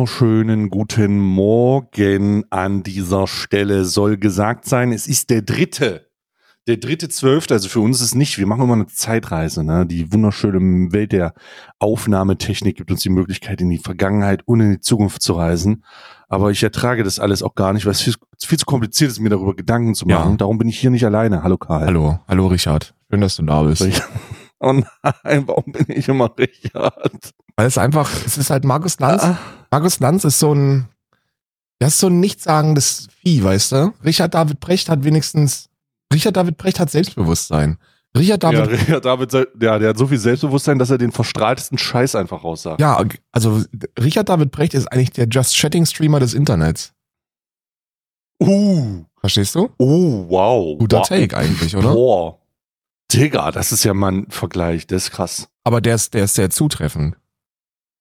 Wunderschönen guten Morgen an dieser Stelle soll gesagt sein. Es ist der dritte, der dritte zwölfte. Also für uns ist es nicht. Wir machen immer eine Zeitreise. Ne? Die wunderschöne Welt der Aufnahmetechnik gibt uns die Möglichkeit, in die Vergangenheit und in die Zukunft zu reisen. Aber ich ertrage das alles auch gar nicht, weil es viel, viel zu kompliziert ist, mir darüber Gedanken zu machen. Ja. Darum bin ich hier nicht alleine. Hallo Karl. Hallo, hallo Richard. Schön, dass du da bist. Oh nein, warum bin ich immer Richard? Weil es einfach, es ist halt Markus Lanz. Ah. Markus Lanz ist so ein, das ist so ein nichtssagendes Vieh, weißt du? Richard David Brecht hat wenigstens, Richard David Brecht hat Selbstbewusstsein. Richard David, ja, Richard David, ja, der hat so viel Selbstbewusstsein, dass er den verstrahltesten Scheiß einfach raussagt. Ja, also Richard David Brecht ist eigentlich der Just Chatting Streamer des Internets. Uh. Verstehst du? Oh, wow. Guter wow. Take eigentlich, oder? Boah. Digga, das ist ja mal ein Vergleich, das ist krass. Aber der ist, der ist sehr zutreffend.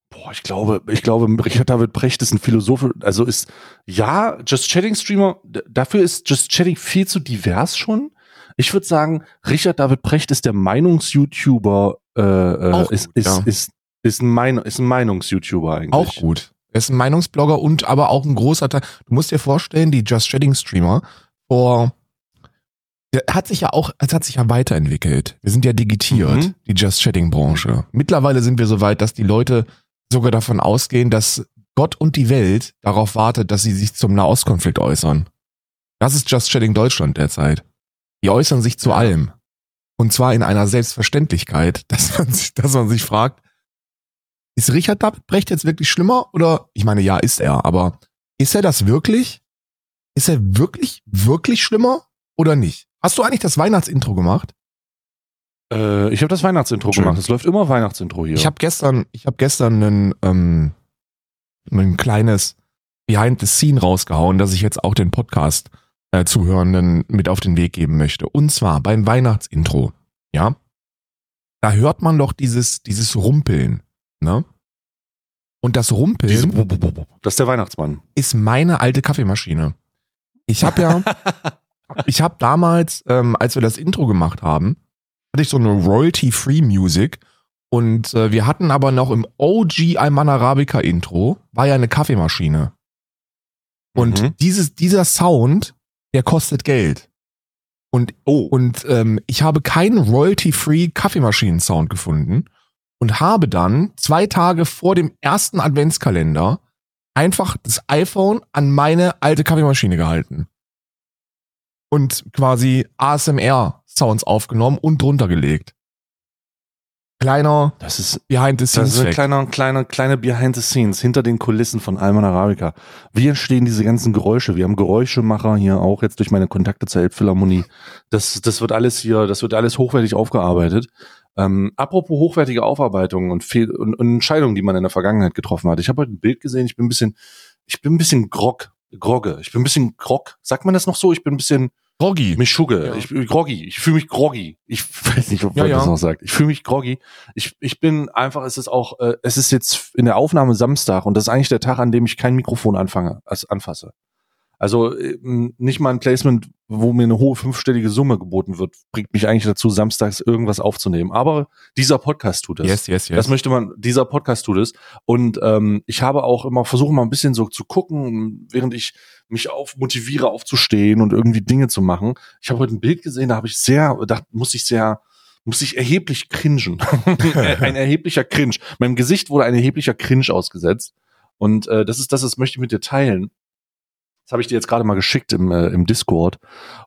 Boah, ich glaube, ich glaube, Richard David Brecht ist ein Philosoph, also ist, ja, Just Chatting Streamer, dafür ist Just Chatting viel zu divers schon. Ich würde sagen, Richard David Brecht ist der Meinungs-YouTuber, äh, äh ist, gut, ist, ja. ist, ist, ein, Mein ist ein Meinungs-YouTuber eigentlich. Auch gut. Er ist ein Meinungsblogger und aber auch ein großer Teil. Du musst dir vorstellen, die Just Chatting Streamer vor der hat sich ja auch, es hat sich ja weiterentwickelt. Wir sind ja digitiert, mhm. die Just Chatting Branche. Mittlerweile sind wir so weit, dass die Leute sogar davon ausgehen, dass Gott und die Welt darauf wartet, dass sie sich zum Nahostkonflikt äußern. Das ist Just Chatting Deutschland derzeit. Die äußern sich zu allem. Und zwar in einer Selbstverständlichkeit, dass man sich, dass man sich fragt, ist Richard Brecht jetzt wirklich schlimmer? Oder, ich meine, ja, ist er, aber ist er das wirklich? Ist er wirklich, wirklich schlimmer oder nicht? Hast du eigentlich das Weihnachtsintro gemacht? Äh, ich habe das Weihnachtsintro Schön. gemacht. Es läuft immer Weihnachtsintro hier. Ich habe gestern, ich habe gestern ein, ähm, ein kleines Behind the Scene rausgehauen, dass ich jetzt auch den Podcast äh, Zuhörenden mit auf den Weg geben möchte. Und zwar beim Weihnachtsintro. Ja, da hört man doch dieses dieses Rumpeln, ne? Und das Rumpeln, Diese, das ist der Weihnachtsmann, ist meine alte Kaffeemaschine. Ich habe ja ich habe damals, ähm, als wir das Intro gemacht haben, hatte ich so eine Royalty-Free Music und äh, wir hatten aber noch im OG Alman Arabica Intro war ja eine Kaffeemaschine. Und mhm. dieses, dieser Sound, der kostet Geld. Und, oh. und ähm, ich habe keinen Royalty-Free Kaffeemaschinen-Sound gefunden und habe dann zwei Tage vor dem ersten Adventskalender einfach das iPhone an meine alte Kaffeemaschine gehalten und quasi ASMR-Sounds aufgenommen und drunter gelegt. Kleiner das ist, Behind the Scenes. Das ist ein kleiner, kleiner, kleine Behind the Scenes hinter den Kulissen von Alman Arabica. Wie entstehen diese ganzen Geräusche? Wir haben Geräuschemacher hier auch jetzt durch meine Kontakte zur Elbphilharmonie. Das, das wird alles hier, das wird alles hochwertig aufgearbeitet. Ähm, apropos hochwertige Aufarbeitung und, Fehl und, und Entscheidungen, die man in der Vergangenheit getroffen hat. Ich habe heute ein Bild gesehen, ich bin ein bisschen, ich bin ein bisschen grog grogge. Ich bin ein bisschen grog. Sagt man das noch so? Ich bin ein bisschen groggy. Mischugge. Ja. Ich bin groggy. Ich fühle mich groggy. Ich weiß nicht, ob man ja, das noch sagt. Ich fühle mich groggy. Ich, ich bin einfach, es ist auch, äh, es ist jetzt in der Aufnahme Samstag und das ist eigentlich der Tag, an dem ich kein Mikrofon anfange, als anfasse. Also ähm, nicht mal ein Placement, wo mir eine hohe fünfstellige Summe geboten wird, bringt mich eigentlich dazu, samstags irgendwas aufzunehmen. Aber dieser Podcast tut es. Yes, yes, yes. Das möchte man, dieser Podcast tut es. Und ähm, ich habe auch immer, versuche mal ein bisschen so zu gucken, während ich mich auf motiviere, aufzustehen und irgendwie Dinge zu machen. Ich habe heute ein Bild gesehen, da habe ich sehr, da muss ich sehr, muss ich erheblich cringen. ein erheblicher Cringe. Meinem Gesicht wurde ein erheblicher Cringe ausgesetzt. Und äh, das ist das, das möchte ich mit dir teilen. Das habe ich dir jetzt gerade mal geschickt im, äh, im Discord.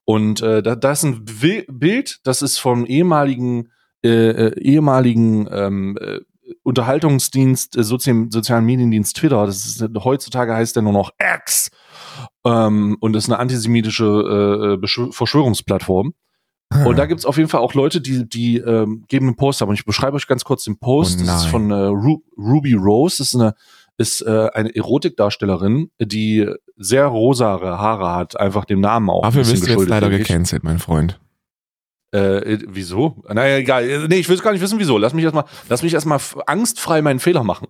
Und äh, da, da ist ein Bild, das ist vom ehemaligen, äh, äh, ehemaligen ähm, äh, Unterhaltungsdienst, äh, Sozi sozialen Mediendienst Twitter. Das ist, heutzutage heißt der nur noch X. Ähm, und ist eine antisemitische äh, äh Verschwörungsplattform. Und da gibt's auf jeden Fall auch Leute, die, die ähm, geben einen Post ab. Und ich beschreibe euch ganz kurz den Post. Oh das ist von äh, Ru Ruby Rose. Das ist eine, ist äh, eine Erotikdarstellerin, die sehr rosare Haare hat, einfach dem Namen auch. Dafür bist du jetzt leider gecancelt, mein Freund. Äh, wieso? Naja, egal. Nee, ich will gar nicht wissen, wieso. Lass mich erstmal, lass mich erstmal angstfrei meinen Fehler machen.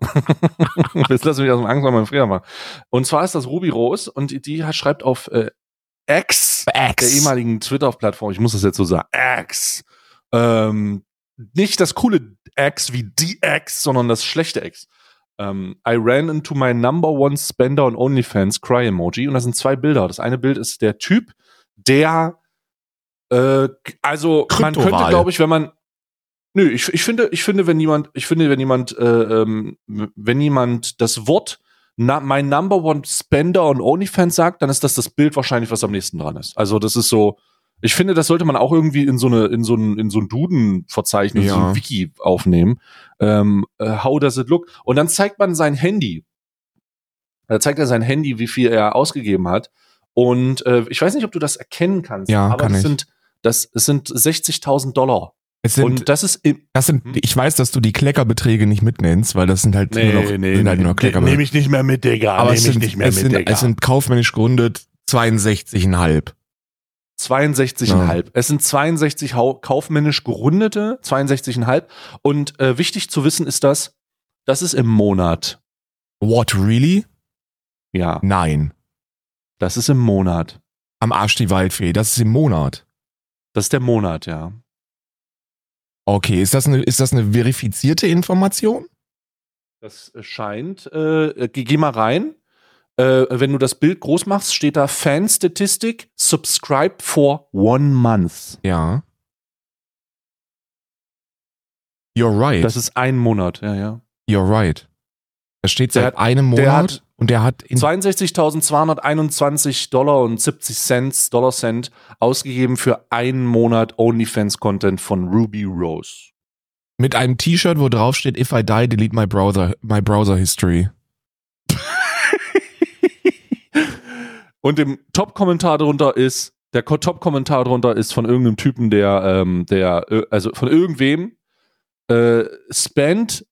Jetzt lass mich erstmal angstfrei meinen Fehler machen. Und zwar ist das Ruby Rose und die, schreibt auf äh, X, der ehemaligen Twitter-Plattform, ich muss das jetzt so sagen, X, ähm, nicht das coole X wie die X, sondern das schlechte X. Ähm, I ran into my number one spender on OnlyFans, Cry Emoji. Und das sind zwei Bilder. Das eine Bild ist der Typ, der äh, also man könnte, glaube ich, wenn man Nö, ich, ich finde, ich finde, wenn jemand, ich finde, wenn jemand, äh, ähm, wenn jemand das Wort na, mein Number One Spender on OnlyFans sagt, dann ist das das Bild wahrscheinlich, was am nächsten dran ist. Also das ist so, ich finde, das sollte man auch irgendwie in so eine, in so ein, in so ein Duden-Verzeichnis, so Ja. ein Wiki aufnehmen. Ähm, äh, how does it look? Und dann zeigt man sein Handy. Da zeigt er sein Handy, wie viel er ausgegeben hat. Und äh, ich weiß nicht, ob du das erkennen kannst. Ja, aber kann das ich. sind, das, es sind 60.000 Dollar. Es sind, Und das ist im, das sind, Hm? ich weiß, dass du die Kleckerbeträge nicht mitnennst, weil das sind halt nur noch, sind halt nur Kleckerbeträge. Nehme ich nicht mehr mit, Digga. Aber Nehme es ich sind, nicht mehr es, mit, sind, Digga. es sind kaufmännisch gerundet 62,5. 62,5. Es sind 62 hau- kaufmännisch gerundete, 62,5. Und äh, wichtig zu wissen ist das, das ist im Monat. What, really? Ja, Nein. das ist im Monat. Am Arsch die Waldfee. Das ist im Monat. Das ist der Monat, ja. Okay, ist das eine, ist das eine verifizierte Information? Das scheint, äh, geh, geh mal rein. Äh, wenn du das Bild groß machst, steht da Fan-Statistik, subscribe for one month. Ja. You're right. Das ist ein Monat, ja, ja. You're right. Das steht Der seit hat- einem der Monat hat und der hat in 62.221 Dollar und 70 Cent, Dollar Cent ausgegeben für einen Monat OnlyFans-Content von Ruby Rose. mit einem T-Shirt, wo drauf steht, if I die, delete my browser, my browser history. Und im Top-Kommentar drunter ist, der Ko- Top-Kommentar drunter ist von irgendeinem Typen, der, ähm, der, äh, also von irgendwem, äh, Spend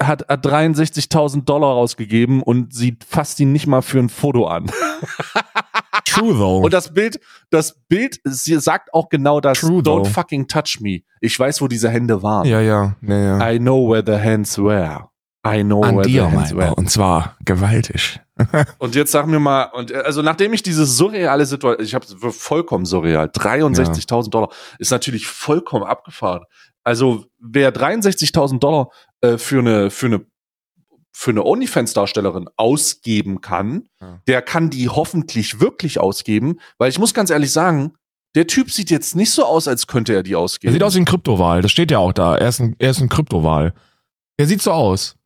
hat, hat 63.000 Dollar rausgegeben und sieht fast ihn nicht mal für ein Foto an. True though. Und das Bild, das Bild sie sagt auch genau das. True, Don't though. fucking touch me. Ich weiß, wo diese Hände waren. ja, ja, ja, ja. I know where the hands were. I know An where dir, the hands were. Und zwar gewaltig. Und jetzt sag mir mal, und äh, also nachdem ich diese surreale Situation, ich habe vollkommen surreal, 63.000 Dollar ist natürlich vollkommen abgefahren. Also wer 63.000 Dollar äh, für eine für eine für eine OnlyFans-Darstellerin ausgeben kann, Ja. der kann die hoffentlich wirklich ausgeben, weil ich muss ganz ehrlich sagen, der Typ sieht jetzt nicht so aus, als könnte er die Er ausgeben. sieht aus wie ein Kryptowahl. Das steht ja auch da. Er ist ein, er ist ein Kryptowahl. Der sieht so aus.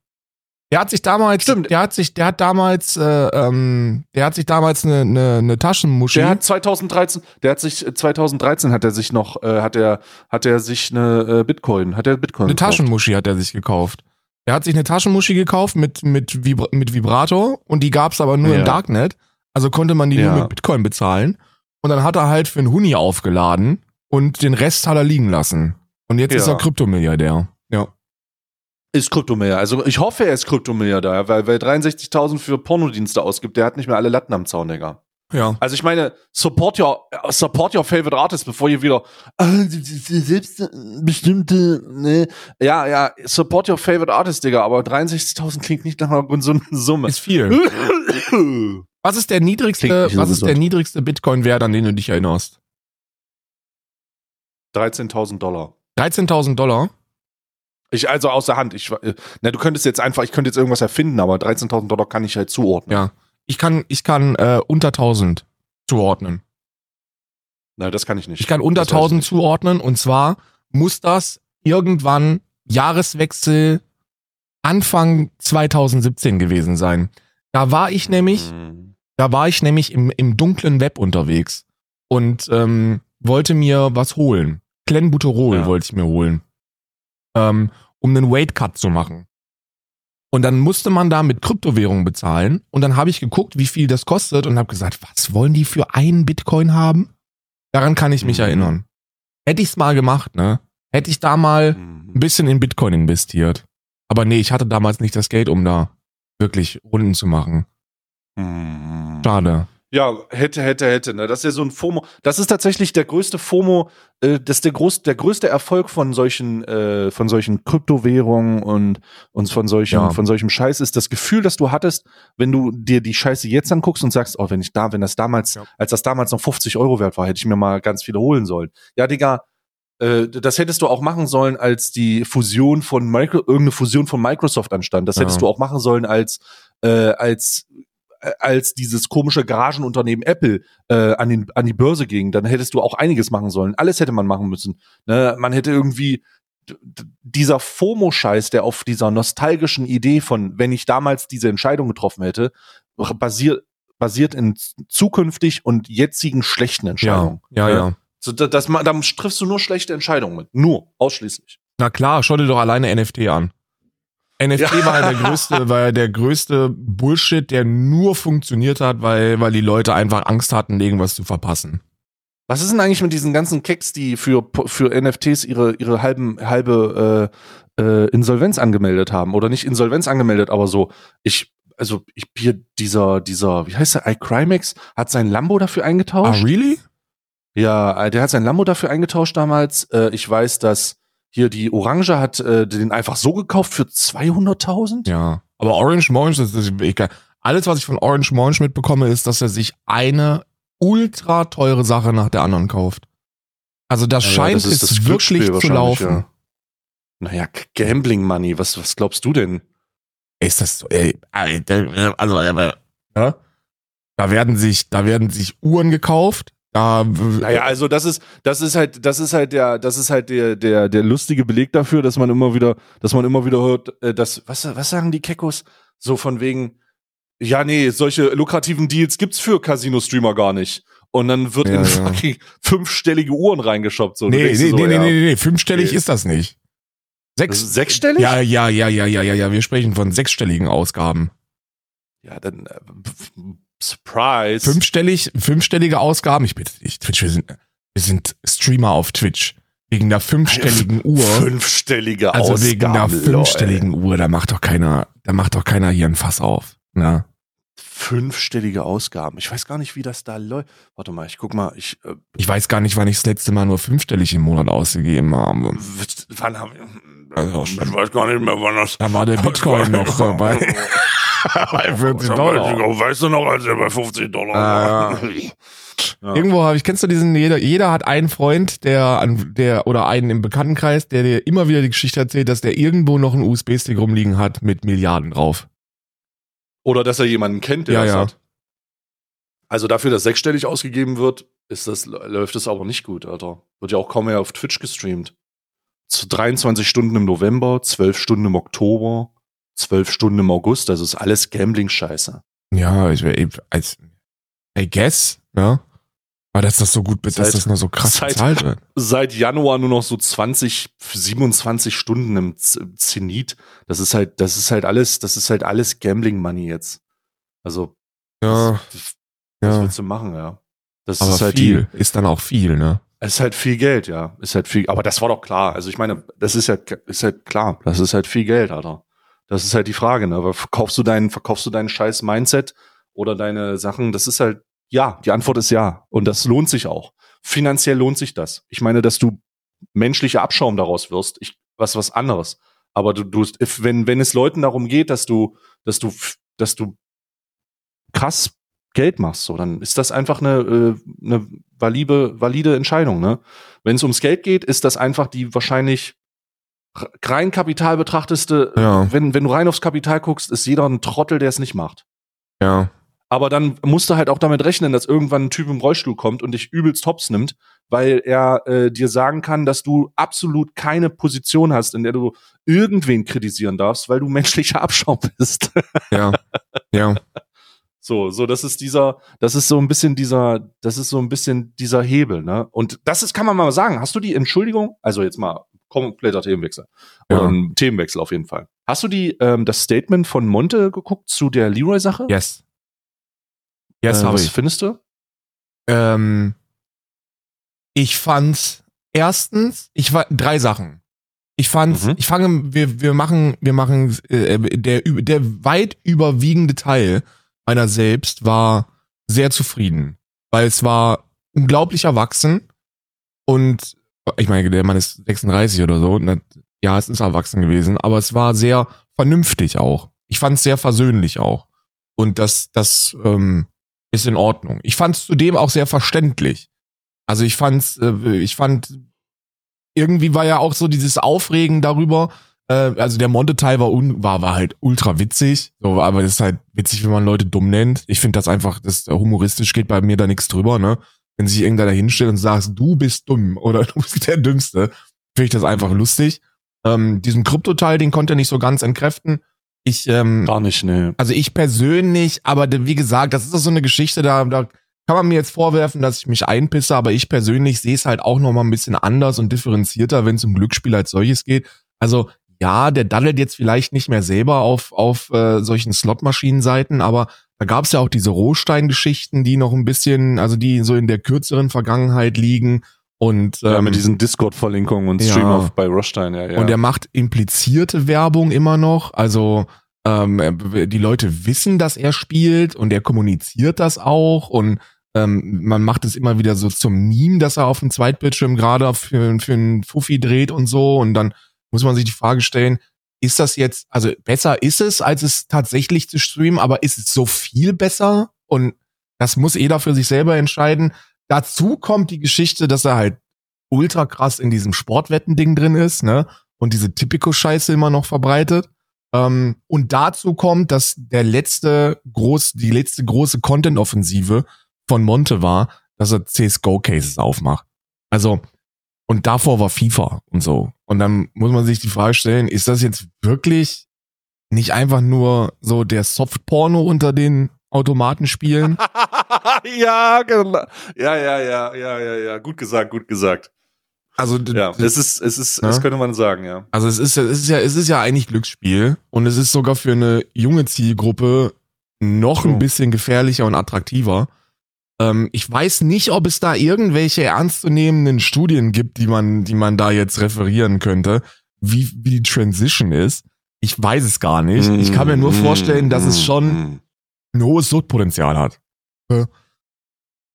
Der hat sich damals, Stimmt. der hat sich, der hat damals, äh, ähm, der hat sich damals eine, eine, eine Taschenmuschi. Der hat 2013, der hat sich äh, 2013 hat er sich noch, äh, hat er, hat er sich eine äh, Bitcoin, hat er Bitcoin Eine gekauft. Taschenmuschi hat er sich gekauft. Er hat sich eine Taschenmuschi gekauft mit, mit, Vibra mit Vibrator und die gab's aber nur Ja. im Darknet. Also konnte man die Ja. nur mit Bitcoin bezahlen. Und dann hat er halt für einen Huni aufgeladen und den Rest hat er liegen lassen. Und jetzt Ja. ist er Kryptomilliardär. Ja. Ist Kryptomilliardär. Also ich hoffe, er ist Kryptomilliardär, weil wer 63.000 für Pornodienste ausgibt, der hat nicht mehr alle Latten am Zaun, Digga. Ja. Also ich meine, support your, support your favorite artist, bevor ihr wieder ah, selbst äh, bestimmte, ne. Ja, ja, support your favorite artist, Digga, aber 63.000 klingt nicht nach einer gesunden Summe. Ist viel. Was ist der niedrigste, so was ist der niedrigste Bitcoin-Wert, an den du dich erinnerst? 13.000 Dollar. 13.000 Dollar? Ich, also außer Hand. Ich, äh, na, du könntest jetzt einfach, ich könnte jetzt irgendwas erfinden, aber 13.000 Dollar kann ich halt zuordnen. Ja. Ich kann, ich kann äh, unter 1000 zuordnen. Nein, das kann ich nicht. Ich kann unter Das weiß ich 1000 nicht. zuordnen und zwar muss das irgendwann Jahreswechsel Anfang 2017 gewesen sein. Da war ich nämlich, Hm. da war ich nämlich im, im dunklen Web unterwegs und ähm, wollte mir was holen. Clenbuterol Ja. wollte ich mir holen, ähm, um einen Weight Cut zu machen. Und dann musste man da mit Kryptowährungen bezahlen und dann habe ich geguckt, wie viel das kostet und habe gesagt, was wollen die für einen Bitcoin haben? Daran kann ich mich Mhm. erinnern. hätte ich's mal gemacht, ne? Hätte ich da mal ein Mhm. bisschen in Bitcoin investiert. Aber nee, ich hatte damals nicht das Geld, um da wirklich Runden zu machen. Mhm. Schade. Ja, hätte, hätte, hätte. Ne? Das ist ja so ein FOMO. Das ist tatsächlich der größte FOMO, äh, das ist der, groß, der größte Erfolg von solchen, äh, von solchen Kryptowährungen und, und von solchen, Ja. von solchem Scheiß ist das Gefühl, das du hattest, wenn du dir die Scheiße jetzt anguckst und sagst, oh, wenn ich da, wenn das damals, Ja. als das damals noch 50 Euro wert war, hätte ich mir mal ganz viele holen sollen. Ja, Digga, äh, das hättest du auch machen sollen, als die Fusion von Micro, irgendeine Fusion von Microsoft anstand. Das Ja. hättest du auch machen sollen, als, äh, als als dieses komische Garagenunternehmen Apple äh, an, den, an die Börse ging, dann hättest du auch einiges machen sollen. Alles hätte man machen müssen. Ne? Man hätte irgendwie dieser FOMO-Scheiß, der auf dieser nostalgischen Idee von, wenn ich damals diese Entscheidung getroffen hätte, basiert basiert in zukünftig und jetzigen schlechten Ja, Entscheidungen. ja, Ne? ja. So, da, das, ma- da triffst du nur schlechte Entscheidungen mit. Nur, ausschließlich. Na klar, schau dir doch alleine NFT an. NFT Ja. war ja der größte, war der größte Bullshit, der nur funktioniert hat, weil, weil die Leute einfach Angst hatten, irgendwas zu verpassen. Was ist denn eigentlich mit diesen ganzen Keks, die für, für NFTs ihre, ihre halben, halbe äh, äh, Insolvenz angemeldet haben? Oder nicht Insolvenz angemeldet, aber so, ich, also ich hier, dieser, dieser, wie heißt der, iCrimex, hat sein Lambo dafür Ah, eingetauscht. really? ja, äh, der hat sein Lambo dafür eingetauscht damals. Äh, ich weiß, dass hier die Orange hat äh, den einfach so gekauft für 200.000. Ja. Aber Orange Monge, das ist egal. Alles, was ich von Orange Monge mitbekomme, ist, dass er sich eine ultra teure Sache nach der anderen kauft. Also das Ja, scheint das ist es wirklich zu laufen. ja. Naja, Gambling Money, was, was glaubst du denn? Ist das so, ey, also, ja? Da werden sich, da werden sich Uhren gekauft. Da, Naja, also das ist, das ist halt, das ist halt der, das ist halt der, der, der lustige Beleg dafür, dass man immer wieder, dass man immer wieder hört, äh, dass, was, was sagen die Kekos? So von wegen, ja, nee, solche lukrativen Deals gibt's für Casino-Streamer gar nicht. Und dann wird Ja, in ja. fucking fünfstellige Uhren reingeshoppt. So. Nee, nee, so, nee, nee, ja, nee, nee, fünfstellig Okay. ist das nicht. Das Sechs, ist sechsstellig? ja, ja, ja, ja, ja, ja, ja, wir sprechen von sechsstelligen Ausgaben. Ja, dann, äh, Surprise. Fünfstellig, fünfstellige Ausgaben, ich bitte dich, Twitch, wir sind, wir sind Streamer auf Twitch. Wegen der fünfstelligen Uhr. Fünfstellige Also Ausgaben. wegen der lol. fünfstelligen Uhr, da macht doch keiner, da macht doch keiner hier ein Fass auf. Ne? Fünfstellige Ausgaben. Ich weiß gar nicht, wie das da läuft. Warte mal, ich guck mal, ich, äh, Ich weiß gar nicht, wann ich das letzte Mal nur fünfstellig im Monat ausgegeben habe. Wann haben wir, Also, ich weiß gar nicht mehr, wann das Da war der Bitcoin noch äh, bei, bei 40 Dollar. Weißt du noch, als er bei 50 Dollar Ah, war? Ja. Irgendwo habe ich, kennst du diesen, jeder, jeder hat einen Freund, der an, der, oder einen im Bekanntenkreis, der dir immer wieder die Geschichte erzählt, dass der irgendwo noch einen USB-Stick rumliegen hat mit Milliarden drauf. Oder dass er jemanden kennt, der Ja, das ja. hat. Also dafür, dass sechsstellig ausgegeben wird, ist das, läuft es aber nicht gut, Alter. Wird ja auch kaum mehr auf Twitch gestreamt. Zu 23 Stunden im November, 12 Stunden im Oktober, 12 Stunden im August, das ist alles Gambling-Scheiße. Ja, ich wär, als, I guess, ja. Aber dass das so gut, dass Seit- das nur so krass seit- bezahlt wird. Seit Januar nur noch so 20, 27 Stunden im Zenit. Das ist halt, das ist halt alles, das ist halt alles Gambling-Money jetzt. Also, Ja, das, was ja. willst du machen, ja? Das Aber ist halt viel die, ist dann auch viel, ne? Es ist halt viel Geld, ja. Ist halt viel, aber das war doch klar. Also ich meine, das ist ja, ist halt klar. Das ist halt viel Geld, Alter. Das ist halt die Frage, ne? Aber verkaufst du deinen, verkaufst du deinen scheiß Mindset oder deine Sachen? Das ist halt, ja. Die Antwort ist ja. Und das lohnt sich auch. Finanziell lohnt sich das. Ich meine, dass du menschlicher Abschaum daraus wirst, ich, was, was anderes. Aber du, du, wenn, wenn es Leuten darum geht, dass du, dass du, dass du krass Geld machst, so, dann ist das einfach eine, äh, eine valide, valide Entscheidung, ne? Wenn es ums Geld geht, ist das einfach die wahrscheinlich rein Kapital betrachteste, Ja. wenn, wenn du rein aufs Kapital guckst, ist jeder ein Trottel, der es nicht macht. Ja. Aber dann musst du halt auch damit rechnen, dass irgendwann ein Typ im Rollstuhl kommt und dich übelst hops nimmt, weil er äh, dir sagen kann, dass du absolut keine Position hast, in der du irgendwen kritisieren darfst, weil du menschlicher Abschaum bist. Ja. Ja. So, so, das ist dieser, das ist so ein bisschen dieser, das ist so ein bisschen dieser Hebel, ne? Und das ist, kann man mal sagen, hast du die Entschuldigung, also jetzt mal kompletter Themenwechsel. Ja. Ein Themenwechsel auf jeden Fall. Hast du die, ähm, das Statement von Monte geguckt zu der Leroy-Sache? Yes. Yes, äh, habe was ich. findest du? Ähm, ich fand's erstens, ich war drei Sachen. Ich fand, Mhm. ich fange, wir, wir machen, wir machen, äh, der, ü- der weit überwiegende Teil meiner selbst war sehr zufrieden, weil es war unglaublich erwachsen und ich meine, der Mann ist 36 oder so, und ja, es ist erwachsen gewesen, aber es war sehr vernünftig auch. Ich fand es sehr versöhnlich auch und das, das ähm, ist in Ordnung. Ich fand es zudem auch sehr verständlich. Also ich fand's, äh, ich fand irgendwie war ja auch so dieses Aufregen darüber. Äh, also der Monte-Teil war, un, war war halt ultra witzig, so, aber das ist halt witzig, wenn man Leute dumm nennt. Ich finde das einfach, das humoristisch geht bei mir da nichts drüber, ne? Wenn sich irgendeiner hinstellt und sagt, du bist dumm oder du bist der Dümmste, finde ich das einfach lustig. Ähm, diesen Krypto-Teil, den konnte er nicht so ganz entkräften. Ich, ähm, Gar nicht, ne. also ich persönlich, aber wie gesagt, das ist doch so eine Geschichte, da, da kann man mir jetzt vorwerfen, dass ich mich einpisse, aber ich persönlich sehe es halt auch noch mal ein bisschen anders und differenzierter, wenn es um Glücksspiel als solches geht. Also ja, der daddelt jetzt vielleicht nicht mehr selber auf, auf äh, solchen Slotmaschinenseiten, aber da gab es ja auch diese Rohstein-Geschichten, die noch ein bisschen, also die so in der kürzeren Vergangenheit liegen. Und Ja, ähm, mit diesen Discord-Verlinkungen und ja. Stream auf bei Rostein, ja, ja. und er macht implizierte Werbung immer noch. Also ähm, er- die Leute wissen, dass er spielt und er kommuniziert das auch und ähm, man macht es immer wieder so zum Meme, dass er auf dem Zweitbildschirm gerade für, für einen Fuffi dreht und so und dann muss man sich die Frage stellen, ist das jetzt, also besser ist es, als es tatsächlich zu streamen, aber ist es so viel besser? Und das muss jeder für sich selber entscheiden. Dazu kommt die Geschichte, dass er halt ultra krass in diesem Sportwetten-Ding drin ist, ne? Und diese Typico-Scheiße immer noch verbreitet. Ähm, und dazu kommt, dass der letzte groß, die letzte große Content-Offensive von Monte war, dass er CSGO-Cases aufmacht. Also, und davor war FIFA und so. Und dann muss man sich die Frage stellen, ist das jetzt wirklich nicht einfach nur so der Softporno unter den Automatenspielen? ja, genau. Ja, ja, ja, ja, ja, ja. Gut gesagt, gut gesagt. Also, Ja, es ist, es ist, Ja. das könnte man sagen, ja. Also es ist ja, es ist ja, es ist ja eigentlich Glücksspiel und es ist sogar für eine junge Zielgruppe noch ein Oh. bisschen gefährlicher und attraktiver. Ähm, ich weiß nicht, ob es da irgendwelche ernstzunehmenden Studien gibt, die man, die man da jetzt referieren könnte, wie, wie die Transition ist. Ich weiß es gar nicht. Ich kann mir nur vorstellen, dass es schon ein hohes Suchtpotenzial hat.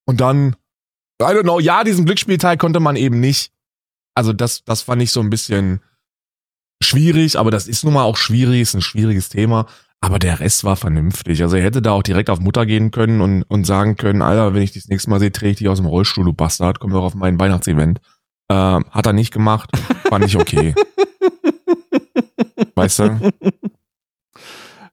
Und dann, I don't know, ja, diesen Glücksspielteil konnte man eben nicht. Also das, das fand ich so ein bisschen schwierig, aber das ist nun mal auch schwierig, ist ein schwieriges Thema. Aber der Rest war vernünftig. Also er hätte da auch direkt auf Mutter gehen können und, und sagen können, Alter, wenn ich dich das nächste Mal sehe, drehe ich dich aus dem Rollstuhl, du Bastard, komm doch auf mein Weihnachtsevent. Ähm, hat er nicht gemacht, fand ich okay. weißt du?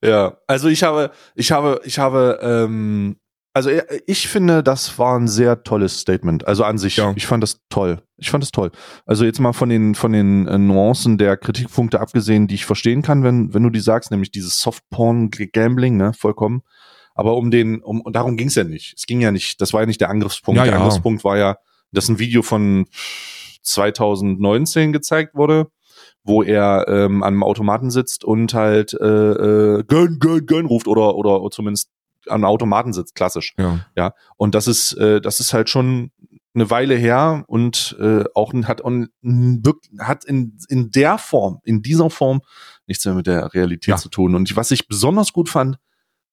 Ja, also ich habe, ich habe, ich habe, ähm, also äh, ich finde, das war ein sehr tolles Statement. Also an sich, Ja. ich fand das toll. Ich fand das toll. Also jetzt mal von den von den äh, Nuancen der Kritikpunkte abgesehen, die ich verstehen kann, wenn wenn du die sagst, nämlich dieses Softporn-Gambling, ne, vollkommen. Aber um den, um und darum ging es ja nicht. Es ging ja nicht. Das war ja nicht der Angriffspunkt. Ja, der ja. Angriffspunkt war ja, dass ein Video von 2019 gezeigt wurde wo er ähm, an einem Automaten sitzt und halt äh, äh, gönn, gönn, gönn ruft oder, oder zumindest an einem Automaten sitzt, klassisch. Ja. Und das ist, äh, das ist halt schon eine Weile her und äh, auch hat, hat in, in der Form, in dieser Form nichts mehr mit der Realität Ja. zu tun. Und was ich besonders gut fand,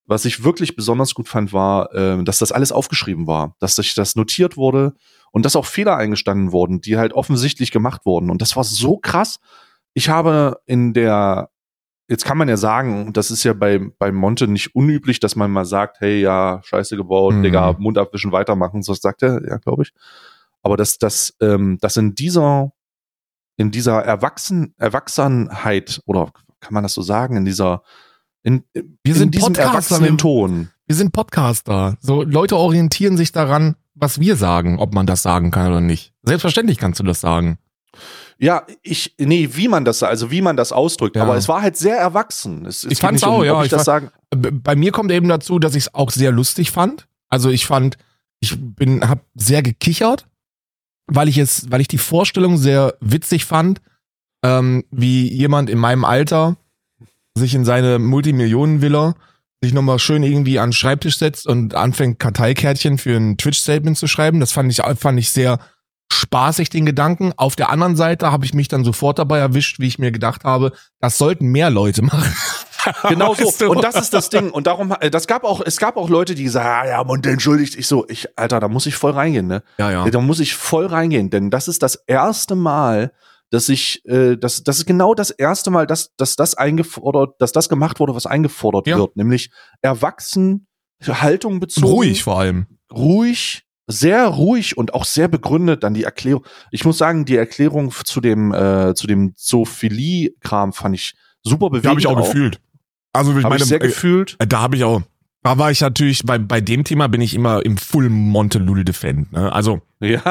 was ich wirklich besonders gut fand, war, äh, dass das alles aufgeschrieben war, dass sich das notiert wurde und dass auch Fehler eingestanden wurden, die halt offensichtlich gemacht wurden. Und das war so krass. Ich habe in der, jetzt kann man ja sagen, das ist ja bei, bei Monte nicht unüblich, dass man mal sagt, hey, ja, scheiße gebaut, Mhm. Digga, Mund abwischen, weitermachen, so sagt er, ja, glaube ich. Aber dass, dass, ähm, dass in dieser, in dieser Erwachsen, Erwachsenheit, oder kann man das so sagen, in dieser, in, Wir in sind diesem Podcaster, erwachsenen Ton. Wir sind Podcaster. So, Leute orientieren sich daran, was wir sagen, ob man das sagen kann oder nicht. Selbstverständlich kannst du das sagen. Ja, ich, nee, wie man das, also wie man das ausdrückt, Ja. aber es war halt sehr erwachsen. Es, es Ich fand's nicht um, auch, ja, ich, das sagen, Bei mir kommt eben dazu, dass ich es auch sehr lustig fand. Also ich fand, ich bin, hab sehr gekichert, weil ich es, weil ich die Vorstellung sehr witzig fand, ähm, wie jemand in meinem Alter sich in seine Multimillionen-Villa sich nochmal schön irgendwie an den Schreibtisch setzt und anfängt Karteikärtchen für ein Twitch-Statement zu schreiben. Das fand ich, fand ich sehr spaßig den Gedanken. Auf der anderen Seite habe ich mich dann sofort dabei erwischt, wie ich mir gedacht habe, das sollten mehr Leute machen. Genau so. Weißt du? Und das ist das Ding. Und darum, äh, das gab auch, es gab auch Leute, die sagen, ah, ja, und entschuldigt. Ich so, ich, Alter, da muss ich voll reingehen, ne? Ja, ja. Da muss ich voll reingehen, denn das ist das erste Mal, dass ich, äh, das, das ist genau das erste Mal, dass, dass das eingefordert, dass das gemacht wurde, was eingefordert Ja. wird, nämlich erwachsen, Haltung bezogen, Ruhig vor allem. ruhig, sehr ruhig und auch sehr begründet dann die Erklärung. Ich muss sagen, die Erklärung zu dem, äh, zu dem Zoophilie-Kram fand ich super bewegend. Da habe ich auch, gefühlt. Also ich Habe meine, ich sehr äh, gefühlt. Äh, Da habe ich auch. Da war ich natürlich, bei, bei dem Thema bin ich immer im Full Montelulde-Fan. Ne? Also, Ja.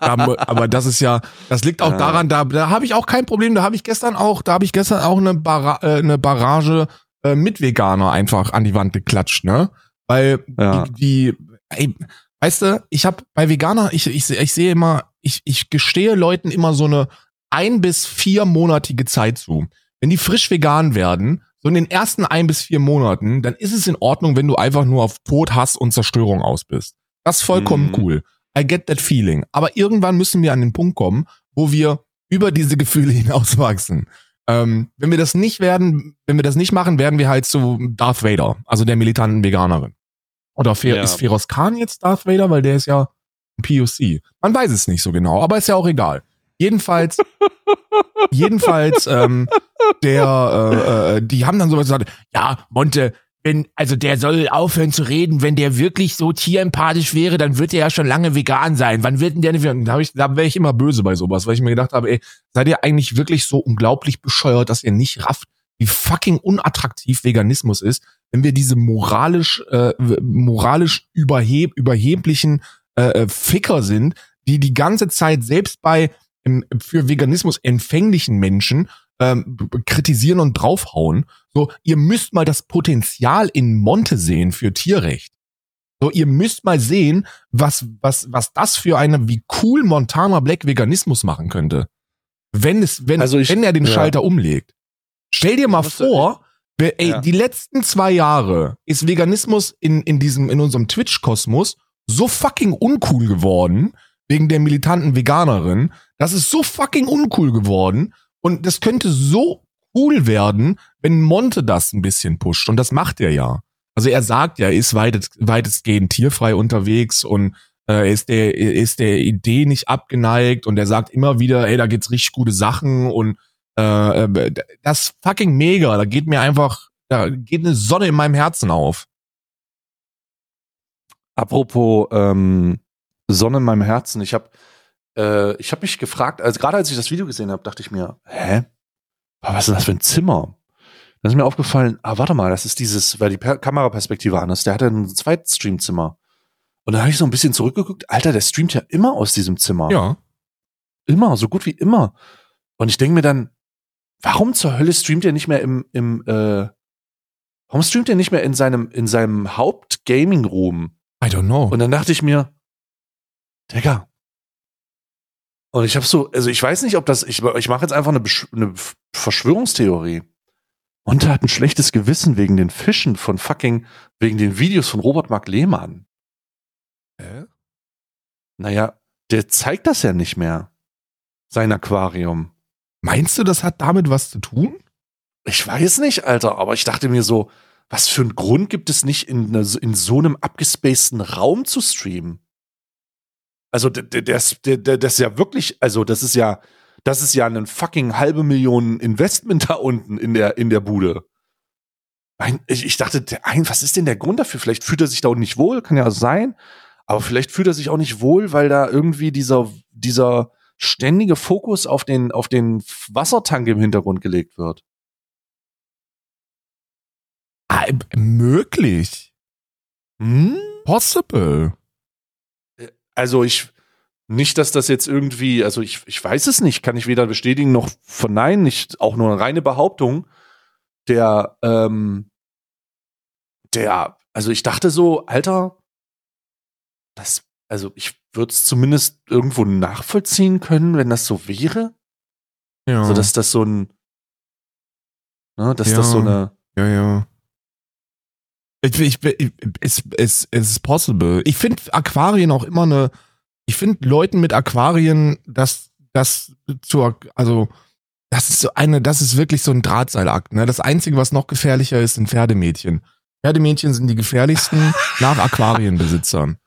da, aber das ist ja, das liegt auch Ja. daran, da, da habe ich auch kein Problem. Da habe ich gestern auch, da habe ich gestern auch eine, Bara, äh, eine Barrage äh, mit Veganer einfach an die Wand geklatscht, ne? Weil Ja. die, die ey, weißt du, ich habe bei Veganer, ich, ich, ich sehe immer, ich, ich gestehe Leuten immer so eine ein bis viermonatige Zeit zu. Wenn die frisch vegan werden, so in den ersten ein bis vier Monaten, dann ist es in Ordnung, wenn du einfach nur auf Tod, Hass und Zerstörung aus bist. Das ist vollkommen Mhm. cool. I get that feeling. Aber irgendwann müssen wir an den Punkt kommen, wo wir über diese Gefühle hinauswachsen. Ähm, wenn wir das nicht werden, wenn wir das nicht machen, werden wir halt zu Darth Vader, also der militanten Veganerin. Oder Fe Ja. ist Feroz Khan jetzt Darth Vader, weil der ist ja ein POC. Man weiß es nicht so genau, aber ist ja auch egal. Jedenfalls, jedenfalls, ähm, der, äh, äh, die haben dann sowas gesagt, ja, Monte, wenn, also der soll aufhören zu reden, wenn der wirklich so tierempathisch wäre, dann wird er ja schon lange vegan sein. Wann wird denn der nicht vegan? Da, ich- da wäre ich immer böse bei sowas, weil ich mir gedacht habe, ey, seid ihr eigentlich wirklich so unglaublich bescheuert, dass ihr nicht rafft, wie fucking unattraktiv Veganismus ist, wenn wir diese moralisch, äh, moralisch überheb, überheblichen äh, äh, Ficker sind, die die ganze Zeit selbst bei im, für Veganismus empfänglichen Menschen ähm, kritisieren und draufhauen. So, ihr müsst mal das Potenzial in Monte sehen für Tierrecht. So, ihr müsst mal sehen, was, was, was das für eine, wie cool Montana Black Veganismus machen könnte. Wenn es, wenn, Also ich- wenn er den ja. Schalter umlegt. Stell dir mal vor, ey, Ja. die letzten zwei Jahre ist Veganismus in, in diesem, in unserem Twitch-Kosmos so fucking uncool geworden, wegen der militanten Veganerin. Das ist so fucking uncool geworden. Und das könnte so cool werden, wenn Monte das ein bisschen pusht. Und das macht er ja. Also er sagt ja, er ist weitet, weitestgehend tierfrei unterwegs und äh, ist der, er ist der Idee nicht abgeneigt und er sagt immer wieder, ey, da gibt's richtig gute Sachen und äh, äh, das ist fucking mega. Da geht mir einfach, da geht eine Sonne in meinem Herzen auf. Apropos ähm, Sonne in meinem Herzen, ich habe äh, ich habe mich gefragt, also gerade als ich das Video gesehen habe, dachte ich mir, hä? Was ist denn das für ein Zimmer? Dann ist mir aufgefallen, ah, warte mal, das ist dieses, weil die per Kameraperspektive an ist, der hatte ein zweites Streamzimmer. Und dann habe ich so ein bisschen zurückgeguckt, Alter, der streamt ja immer aus diesem Zimmer. Ja. Immer, so gut wie immer. Und ich denke mir dann, warum zur Hölle streamt er nicht mehr im, im äh, warum streamt er nicht mehr in seinem, in seinem Haupt-Gaming-Room? I don't know. Und dann dachte ich mir, Digga. Und ich habe so, also ich weiß nicht, ob das, ich, ich mache jetzt einfach eine, Besch- eine Verschwörungstheorie. Und er hat ein schlechtes Gewissen wegen den Fischen von fucking, wegen den Videos von Robert Mark Lehmann. Hä? Naja, der zeigt das ja nicht mehr. Sein Aquarium. Meinst du, das hat damit was zu tun? Ich weiß nicht, Alter, aber ich dachte mir so, was für einen Grund gibt es nicht, in, ne- in so einem abgespaceden Raum zu streamen? Also, der, der, das ist ja wirklich, also, das ist ja, das ist ja ein fucking halbe Million Investment da unten in der, in der Bude. Ich, dachte, was ist denn der Grund dafür? Vielleicht fühlt er sich da auch nicht wohl, kann ja sein, aber vielleicht fühlt er sich auch nicht wohl, weil da irgendwie dieser, dieser ständige Fokus auf den, auf den Wassertank im Hintergrund gelegt wird. Ah, äh, möglich. Hm? Possible. Also ich, nicht, dass das jetzt irgendwie, also ich, ich weiß es nicht, kann ich weder bestätigen noch verneinen, nicht auch nur eine reine Behauptung. Der, ähm, der, also ich dachte so, Alter, das, also ich würde es zumindest irgendwo nachvollziehen können, wenn das so wäre. Ja. Also dass das so ein, ne, dass Ja. das so eine, Ja, ja. Ich, ich, ich, es, es, es ist possible. Ich finde Aquarien auch immer eine, ich finde Leuten mit Aquarien, das, das zur, also, das ist so eine, das ist wirklich so ein Drahtseilakt. Ne? Das Einzige, was noch gefährlicher ist, sind Pferdemädchen. Pferdemädchen sind die gefährlichsten nach Aquarienbesitzern.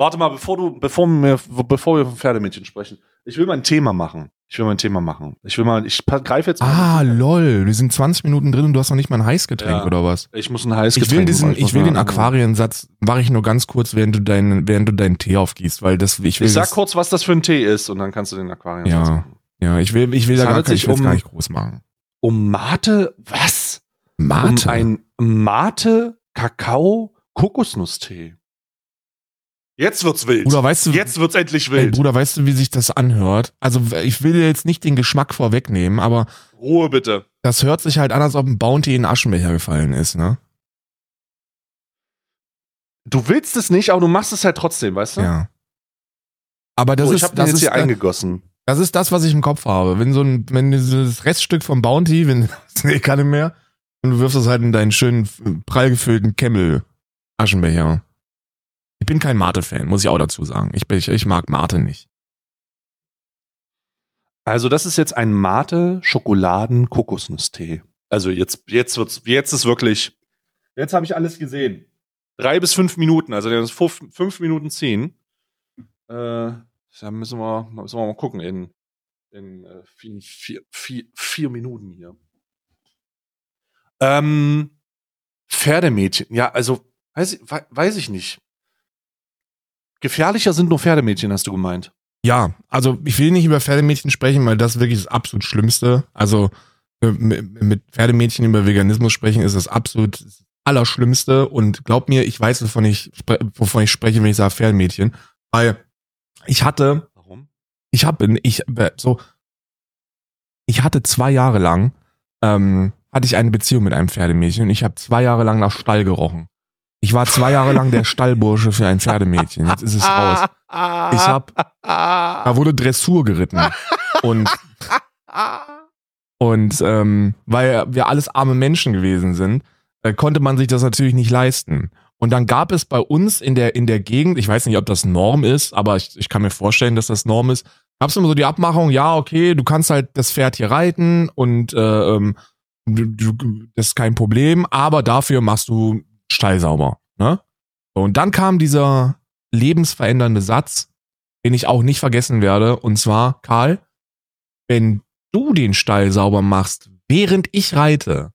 Warte mal, bevor du, bevor wir, bevor wir von Pferdemädchen sprechen. Ich will mal ein Thema machen. Ich will mal ein Thema machen. Ich will mal, ich greife jetzt. Ah, lol. Wir sind 20 Minuten drin und du hast noch nicht mal ein Heißgetränk Ja. oder was? Ich muss ein Heißgetränk. Ich will diesen, machen. ich will den Aquariensatz, mache ich nur ganz kurz, während du deinen, während du deinen Tee aufgießt, weil das, ich will Ich sag das, kurz, was das für ein Tee ist und dann kannst du den Aquarium Ja. machen. ja, ich will, ich will Es da gar, kein, ich um- gar nicht groß machen. Um Mate, was? Mate. Um ein Mate, Kakao, Kokosnusstee. Jetzt wird's wild. Bruder, weißt du, Jetzt wird's endlich ey, wild. Bruder, weißt du, wie sich das anhört? Also, ich will jetzt nicht den Geschmack vorwegnehmen, aber Ruhe bitte. das hört sich halt an, als ob ein Bounty in Aschenbecher gefallen ist, ne? Du willst es nicht, aber du machst es halt trotzdem, weißt du? Ja. Aber das ich ist, hab den das jetzt ist, hier eingegossen. das ist das, was ich im Kopf habe. Wenn so ein, wenn dieses Reststück vom Bounty, wenn, nee, kann nicht mehr, und du wirfst es halt in deinen schönen, prall gefüllten Camel-Aschenbecher. Ich bin kein Mate-Fan, muss ich auch dazu sagen. Ich, ich, ich mag Mate nicht. Also, das ist jetzt ein Mate Schokoladen Kokosnusstee. Also jetzt, jetzt wird's, jetzt ist wirklich. Jetzt habe ich alles gesehen. Drei bis fünf Minuten, also ist fünf, fünf Minuten zehn. Äh, da müssen wir, müssen wir mal gucken in, in äh, vier, vier, vier, vier Minuten hier. Ähm, Pferdemädchen, ja, also weiß, weiß ich nicht. Gefährlicher sind nur Pferdemädchen, hast du gemeint. Ja, also ich will nicht über Pferdemädchen sprechen, weil das wirklich das absolut Schlimmste. Also äh, mit Pferdemädchen über Veganismus sprechen ist das absolut Allerschlimmste. Und glaub mir, ich weiß, wovon ich, wovon ich spreche, wenn ich sage Pferdemädchen. Weil ich hatte, Warum? ich habe, ich äh, so, ich hatte zwei Jahre lang, ähm, hatte ich eine Beziehung mit einem Pferdemädchen und ich habe zwei Jahre lang nach Stall gerochen. Ich war zwei Jahre lang der Stallbursche für ein Pferdemädchen. Jetzt ist es raus. Ich hab, da wurde Dressur geritten. Und, und ähm, weil wir alles arme Menschen gewesen sind, äh, konnte man sich das natürlich nicht leisten. Und dann gab es bei uns in der, in der Gegend, ich weiß nicht, ob das Norm ist, aber ich, ich kann mir vorstellen, dass das Norm ist, gab es immer so die Abmachung, ja, okay, du kannst halt das Pferd hier reiten und äh, ähm, du, du, das ist kein Problem, aber dafür machst du Stall sauber. Ne? Und dann kam dieser lebensverändernde Satz, den ich auch nicht vergessen werde, und zwar, Karl, wenn du den Stall sauber machst, während ich reite,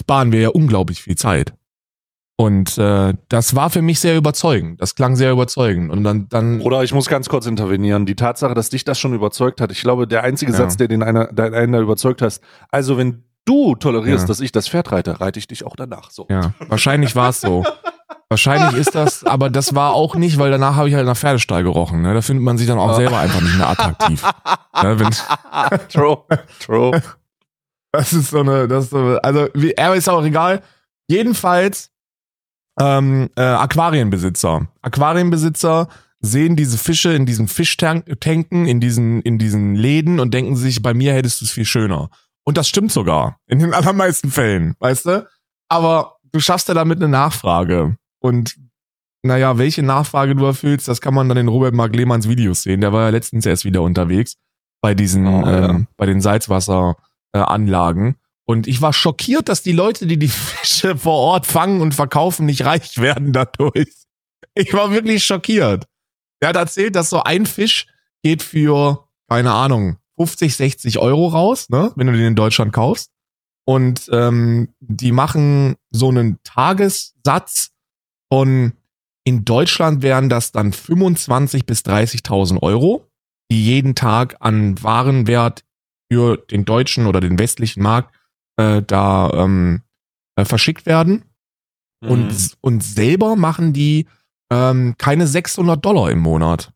sparen wir ja unglaublich viel Zeit. Und äh, das war für mich sehr überzeugend. Das klang sehr überzeugend. Und dann, dann Oder ich muss ganz kurz intervenieren. Die Tatsache, dass dich das schon überzeugt hat, ich glaube, der einzige Ja. Satz, der den einer, der einen da überzeugt hast, also wenn du tolerierst, Ja. dass ich das Pferd reite, reite ich dich auch danach. So. ja, wahrscheinlich war es so. Wahrscheinlich ist das, aber das war auch nicht, weil danach habe ich halt nach Pferdestall gerochen. Ne? Da findet man sich dann auch Ja. selber einfach nicht mehr attraktiv. ne? True, true. Das ist so eine, das ist so, also, wie, aber ist auch egal. Jedenfalls, ähm, äh, Aquarienbesitzer. Aquarienbesitzer sehen diese Fische in diesen Fischtanken, in diesen, in diesen Läden und denken sich, bei mir hättest du es viel schöner. Und das stimmt sogar. In den allermeisten Fällen, weißt du? Aber du schaffst ja damit eine Nachfrage. Und naja, welche Nachfrage du erfüllst, das kann man dann in Robert Mark Lehmanns Videos sehen. Der war ja letztens erst wieder unterwegs bei diesen, Oh, ja. ähm, bei den Salzwasseranlagen. Äh, und ich war schockiert, dass die Leute, die die Fische vor Ort fangen und verkaufen, nicht reich werden dadurch. Ich war wirklich schockiert. Er hat erzählt, dass so ein Fisch geht für, keine Ahnung, 50, 60 Euro raus, ne, wenn du den in Deutschland kaufst. Und ähm, die machen so einen Tagessatz von, in Deutschland wären das dann 25 bis 30.000 Euro, die jeden Tag an Warenwert für den deutschen oder den westlichen Markt äh, da ähm, äh, verschickt werden. Mhm. Und, und selber machen die ähm, keine 600 Dollar im Monat.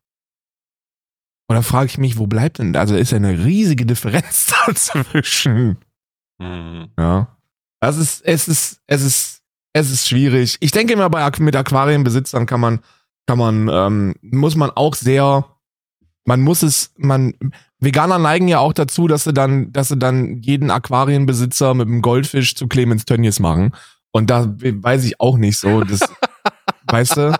Und da frage ich mich, wo bleibt denn, also ist ja eine riesige Differenz dazwischen. Mhm. Ja. Das ist, es ist, es ist, es ist schwierig. Ich denke immer, bei, mit Aquarienbesitzern kann man, kann man, ähm, muss man auch sehr, man muss es, man, Veganer neigen ja auch dazu, dass sie dann, dass sie dann jeden Aquarienbesitzer mit einem Goldfisch zu Clemens Tönnies machen. Und da weiß ich auch nicht so, das, weißt du,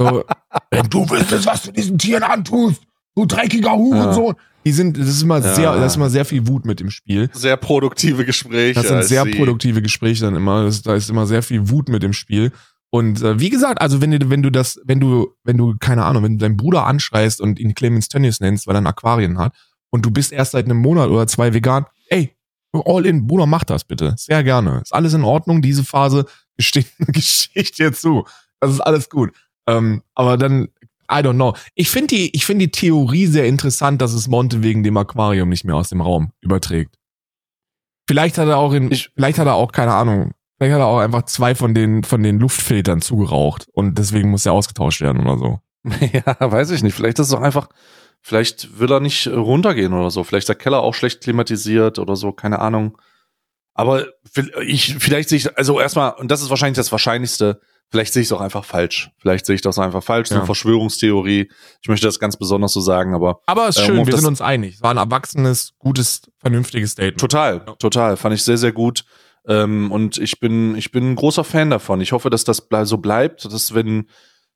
So, wenn du wüsstest, was du diesen Tieren antust, du dreckiger Hurensohn. Die sind, das ist immer Ja. sehr, das ist immer sehr viel Wut mit im Spiel. Sehr produktive Gespräche. Das sind sehr produktive Gespräche dann immer. Das, da ist immer sehr viel Wut mit im Spiel. Und äh, wie gesagt, also wenn du, wenn du das, wenn du, wenn du, keine Ahnung, wenn du deinen Bruder anschreist und ihn Clemens Tönnies nennst, weil er ein Aquarien hat, und du bist erst seit einem Monat oder zwei vegan, ey, all in, Bruder, mach das bitte. Sehr gerne. Ist alles in Ordnung, diese Phase gesteht Geschichte dir zu. Das ist alles gut. Ähm, aber dann, I don't know. Ich finde die, ich finde die Theorie sehr interessant, dass es Monte wegen dem Aquarium nicht mehr aus dem Raum überträgt. Vielleicht hat er auch in, Ich- vielleicht hat er auch, keine Ahnung, vielleicht hat er auch einfach zwei von den, von den Luftfiltern zugeraucht und deswegen muss er ausgetauscht werden oder so. Ja, weiß ich nicht. Vielleicht ist es doch einfach, vielleicht will er nicht runtergehen oder so. Vielleicht ist der Keller auch schlecht klimatisiert oder so, keine Ahnung. Aber ich, vielleicht sehe ich, also erstmal, und das ist wahrscheinlich das Wahrscheinlichste, vielleicht sehe ich es auch einfach falsch. Vielleicht sehe ich das einfach falsch, so Ja. eine Verschwörungstheorie. Ich möchte das ganz besonders so sagen, aber Aber ist Ähm, schön, wir sind uns einig. Es war ein erwachsenes, gutes, vernünftiges Statement. total, total. Fand ich sehr, sehr gut. Ähm, und ich bin, ich bin ein großer Fan davon. Ich hoffe, dass das so bleibt, dass wenn,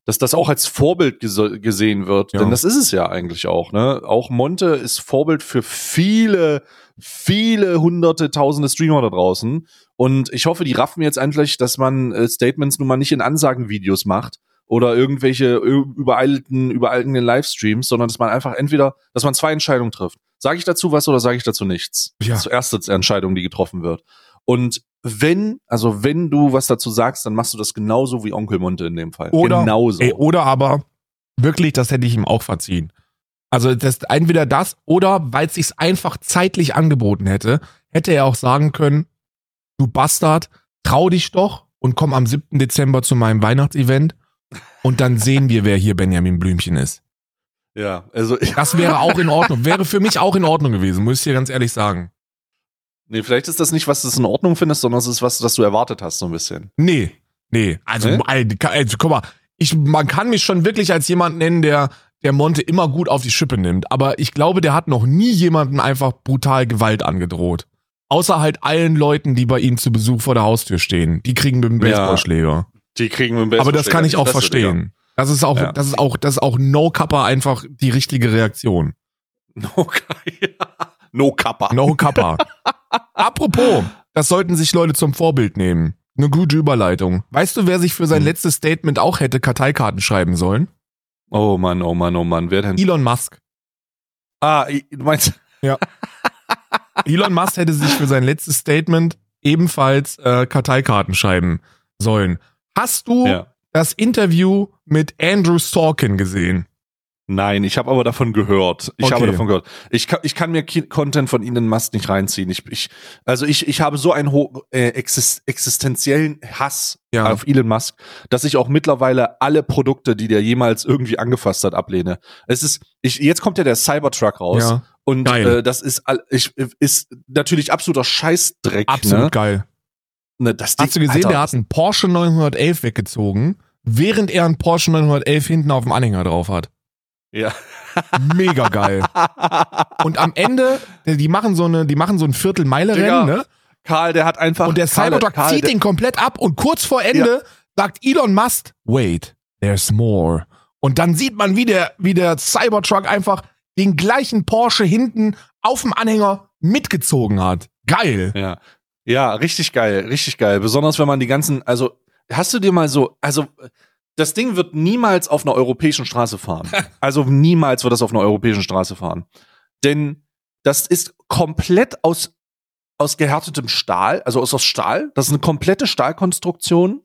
dass das auch als Vorbild gese gesehen wird. Ja. Denn das ist es ja eigentlich auch, ne? Auch Monte ist Vorbild für viele, viele hunderte, tausende Streamer da draußen. Und ich hoffe, die raffen jetzt endlich, dass man äh, Statements nun mal nicht in Ansagenvideos macht oder irgendwelche übereilten, übereilten Livestreams, sondern dass man einfach entweder, dass man zwei Entscheidungen trifft. Sage ich dazu was oder sage ich dazu nichts? Ja. Das ist die erste Entscheidung, die getroffen wird. Und wenn, also wenn du was dazu sagst, dann machst du das genauso wie Onkel Monte in dem Fall. Oder, genauso. ey, oder aber, wirklich, das hätte ich ihm auch verziehen. Also das, entweder das oder, weil es sich einfach zeitlich angeboten hätte, hätte er auch sagen können, du Bastard, trau dich doch und komm am 7. Dezember zu meinem Weihnachtsevent und dann sehen wir, wer hier Benjamin Blümchen ist. ja, also ich, Das wäre auch in Ordnung. Wäre für mich auch in Ordnung gewesen, muss ich dir ganz ehrlich sagen. nee, vielleicht ist das nicht, was du in Ordnung findest, sondern es ist was, das du erwartet hast, so ein bisschen. Nee, nee. Also, Nee? Also guck mal, ich, man kann mich schon wirklich als jemand nennen, der, der Monte immer gut auf die Schippe nimmt. Aber ich glaube, der hat noch nie jemanden einfach brutal Gewalt angedroht. Außer halt allen Leuten, die bei ihm zu Besuch vor der Haustür stehen. Die kriegen mit dem Ja. Baseballschläger. Die kriegen mit dem Aber das kann ich auch Digga. verstehen. Das ist auch, Ja. das ist auch, das ist auch No Kappa einfach die richtige Reaktion. No, no Kappa. No Kappa. Apropos, das sollten sich Leute zum Vorbild nehmen. Eine gute Überleitung. Weißt du, wer sich für sein Hm. letztes Statement auch hätte Karteikarten schreiben sollen? Oh Mann, oh Mann, oh Mann. Wer denn? Elon Musk. Ah, du meinst, Elon Musk hätte sich für sein letztes Statement ebenfalls äh, Karteikarten schreiben sollen. Hast du ja. das Interview mit Andrew Sorkin gesehen? Nein, ich habe aber davon gehört. Ich Okay. habe davon gehört. Ich kann, ich kann mir Content von Elon Musk nicht reinziehen. Ich, ich, also ich, ich habe so einen ho äh, exist existenziellen Hass Ja. auf Elon Musk, dass ich auch mittlerweile alle Produkte, die der jemals irgendwie angefasst hat, ablehne. Es ist, ich, jetzt kommt ja der Cybertruck raus Ja, und geil. äh, das ist, ich, ist natürlich absoluter Scheißdreck. absolut ne? geil. Ne, das Hast du Ding- gesehen, Alter, der hat einen Porsche 911 weggezogen, während er einen Porsche 911 hinten auf dem Anhänger drauf hat. Ja. Mega geil. Und am Ende, die machen so eine, die machen so ein Viertelmeile-Rennen, ne? Karl, der hat einfach. Und der Cybertruck zieht den komplett ab und kurz vor Ende sagt Elon Musk, wait, there's more. Und dann sieht man, wie der, wie der Cybertruck einfach den gleichen Porsche hinten auf dem Anhänger mitgezogen hat. Geil. Ja. Ja, richtig geil, richtig geil. Besonders wenn man die ganzen, also hast du dir mal so, also das Ding wird niemals auf einer europäischen Straße fahren. Also niemals wird das auf einer europäischen Straße fahren. Denn das ist komplett aus, aus gehärtetem Stahl, also aus, aus Stahl. Das ist eine komplette Stahlkonstruktion.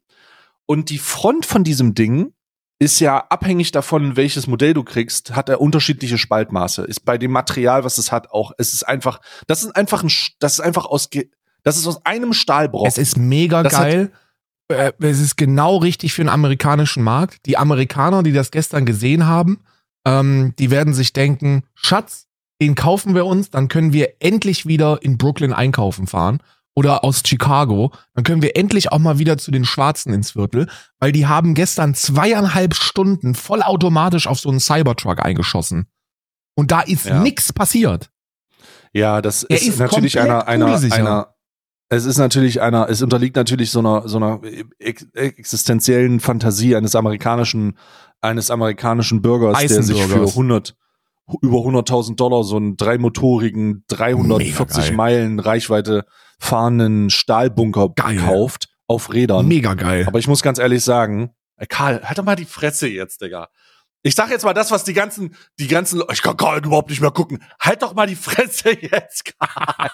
Und die Front von diesem Ding ist ja abhängig davon, welches Modell du kriegst, hat er unterschiedliche Spaltmaße. Ist bei dem Material, was es hat, auch. Es ist einfach, das ist einfach ein, das ist einfach aus, das ist aus einem Stahlbrocken. Es ist mega Das hat- geil. Äh, es ist genau richtig für den amerikanischen Markt. Die Amerikaner, die das gestern gesehen haben, ähm, die werden sich denken, Schatz, den kaufen wir uns, dann können wir endlich wieder in Brooklyn einkaufen fahren oder aus Chicago. Dann können wir endlich auch mal wieder zu den Schwarzen ins Viertel, weil die haben gestern zweieinhalb Stunden vollautomatisch auf so einen Cybertruck eingeschossen. Und da ist Ja. nix passiert. Ja, das ist, ist natürlich einer, einer, einer, es ist natürlich einer, es unterliegt natürlich so einer, so einer ex existenziellen Fantasie eines amerikanischen eines amerikanischen Bürgers, der sich für Eisenbürgers. 100 über 100.000 Dollar so einen dreimotorigen 340 Mega geil. Meilen Reichweite fahrenden Stahlbunker Geil. kauft auf Rädern. Mega geil. Aber ich muss ganz ehrlich sagen, ey, Karl, halt doch mal die Fresse jetzt, Digga. Ich sag jetzt mal das, was die ganzen, die ganzen, ich kann Karl überhaupt nicht mehr gucken. Halt doch mal die Fresse jetzt, Karl.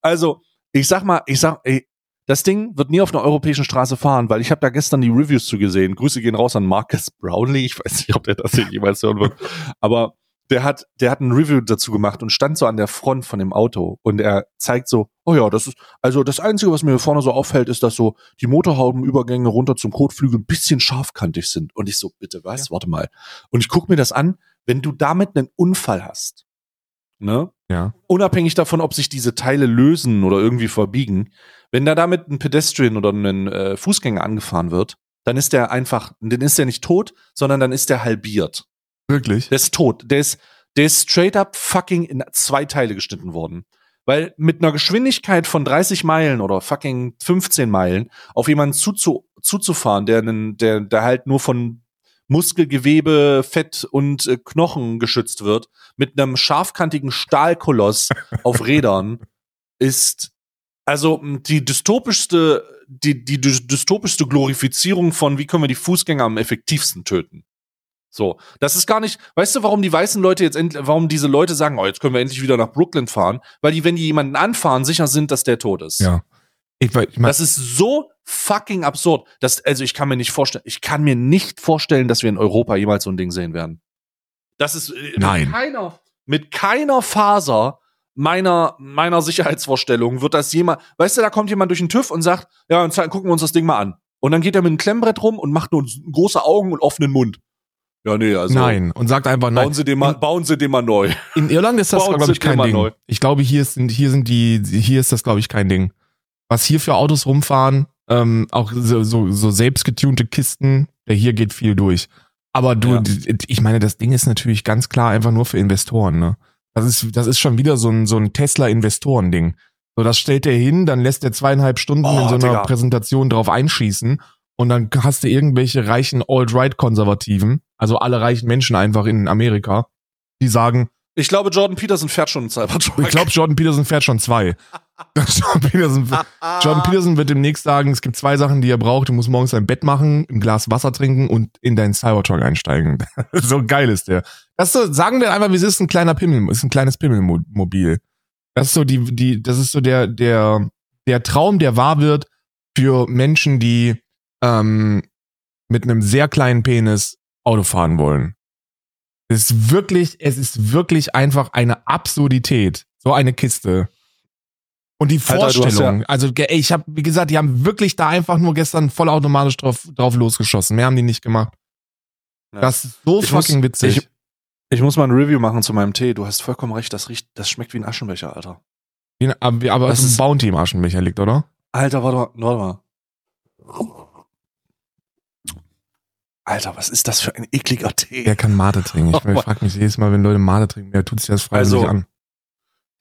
Also, ich sag mal, ich sag, ey, das Ding wird nie auf einer europäischen Straße fahren, weil ich habe da gestern die Reviews zu gesehen. Grüße gehen raus an Marcus Brownlee. Ich weiß nicht, ob der das hier jemals hören wird. Aber der hat, der hat ein Review dazu gemacht und stand so an der Front von dem Auto und er zeigt so, oh ja, das ist, also das Einzige, was mir vorne so auffällt, ist, dass so die Motorhaubenübergänge runter zum Kotflügel ein bisschen scharfkantig sind. Und ich so, bitte was? Warte mal. Und ich guck mir das an, wenn du damit einen Unfall hast, ne? Ja. Unabhängig davon, ob sich diese Teile lösen oder irgendwie verbiegen, wenn da damit ein Pedestrian oder ein äh, Fußgänger angefahren wird, dann ist der einfach, dann ist der nicht tot, sondern dann ist der halbiert. Wirklich? Der ist tot. Der ist, der ist straight up fucking in zwei Teile geschnitten worden. Weil mit einer Geschwindigkeit von 30 Meilen oder fucking 15 Meilen auf jemanden zuzu, zuzufahren, der, einen, der, der halt nur von Muskelgewebe, Fett und äh, Knochen geschützt wird, mit einem scharfkantigen Stahlkoloss auf Rädern, ist also die dystopischste, die, die dy- dystopischste Glorifizierung von, wie können wir die Fußgänger am effektivsten töten. So, das ist gar nicht, weißt du, warum die weißen Leute jetzt endlich, warum diese Leute sagen, oh, jetzt können wir endlich wieder nach Brooklyn fahren, weil die, wenn die jemanden anfahren, sicher sind, dass der tot ist. Ja. Ich, ich mein, Das ist so fucking absurd. Das, also ich kann mir nicht vorstellen, ich kann mir nicht vorstellen, dass wir in Europa jemals so ein Ding sehen werden. Das ist äh, Nein. mit keiner, mit keiner Faser meiner, meiner Sicherheitsvorstellung wird das jemand, weißt du, da kommt jemand durch den TÜV und sagt, ja, und gucken wir uns das Ding mal an. Und dann geht er mit einem Klemmbrett rum und macht nur große Augen und offenen Mund. Ja, nee, also. nein. Und sagt einfach nein. Bauen Sie den mal, bauen Sie den mal neu. In Irland ist das, glaube ich, kein Ding. neu. Ich glaube, hier sind, hier sind die, hier ist das, glaube ich, kein Ding. Was hier für Autos rumfahren, ähm, auch so, so, so selbstgetunte Kisten, der hier geht viel durch. Aber du, Ja. ich meine, das Ding ist natürlich ganz klar einfach nur für Investoren, ne? Das ist, das ist schon wieder so ein, so ein Tesla-Investoren-Ding. So, das stellt er hin, dann lässt er zweieinhalb Stunden Oh, in so einer Digga. Präsentation drauf einschießen und dann hast du irgendwelche reichen Alt-Right-Konservativen, also alle reichen Menschen einfach in Amerika, die sagen, Ich glaube, Jordan Peterson fährt schon einen Cybertruck. ich glaube, Jordan Peterson fährt schon zwei. Jordan, Peterson, Jordan Peterson wird demnächst sagen, es gibt zwei Sachen, die er braucht. Du musst morgens dein Bett machen, ein Glas Wasser trinken und in deinen Cybertruck einsteigen. so geil ist der. Das so, sagen wir einfach, wie es ist ein kleiner Pimmel, ist ein kleines Pimmelmobil. Das ist so die, die, das ist so der, der, der Traum, der wahr wird für Menschen, die ähm, mit einem sehr kleinen Penis Auto fahren wollen. Es ist wirklich, es ist wirklich einfach eine Absurdität. So eine Kiste. Und die Alter, Vorstellung, also ey, ich habe, wie gesagt, die haben wirklich da einfach nur gestern vollautomatisch drauf, drauf losgeschossen. Mehr haben die nicht gemacht. Ja. Das ist so Ich muss- fucking witzig. Ich, ich muss mal ein Review machen zu meinem Tee. Du hast vollkommen recht, das riecht, das schmeckt wie ein Aschenbecher, Alter. Wie- aber aber Das es ist ein Bounty im Aschenbecher liegt, oder? Alter, warte mal, warte mal. Alter, was ist das für ein ekliger Tee? Wer kann Mate trinken? Ich Oh frage mich jedes Mal, wenn Leute Mate trinken, wer tut sich das freiwillig Also, an?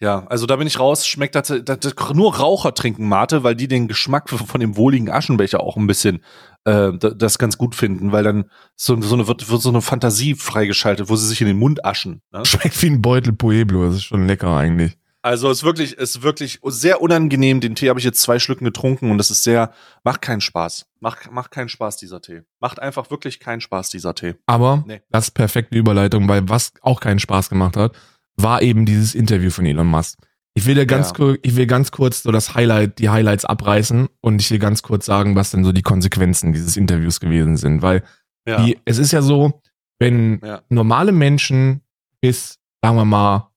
Ja, also da bin ich raus. Schmeckt das, das, das nur Raucher trinken Mate, weil die den Geschmack von dem wohligen Aschenbecher auch ein bisschen äh, da- das ganz gut finden, weil dann so, so eine wird, wird so eine Fantasie freigeschaltet, wo sie sich in den Mund aschen. Ne? Schmeckt wie ein Beutel Pueblo, das ist schon lecker eigentlich. Also es ist wirklich, es ist wirklich sehr unangenehm. Den Tee habe ich jetzt zwei Schlücken getrunken und das ist sehr, macht keinen Spaß. Macht, macht keinen Spaß, dieser Tee. Macht einfach wirklich keinen Spaß, dieser Tee. Aber Nee. das ist perfekte Überleitung, weil was auch keinen Spaß gemacht hat, war eben dieses Interview von Elon Musk. Ich will dir ganz Ja. kurz, ich will ganz kurz so das Highlight, die Highlights abreißen und ich will ganz kurz sagen, was denn so die Konsequenzen dieses Interviews gewesen sind, weil Ja. die, es ist ja so, wenn Ja. normale Menschen bis, sagen wir mal,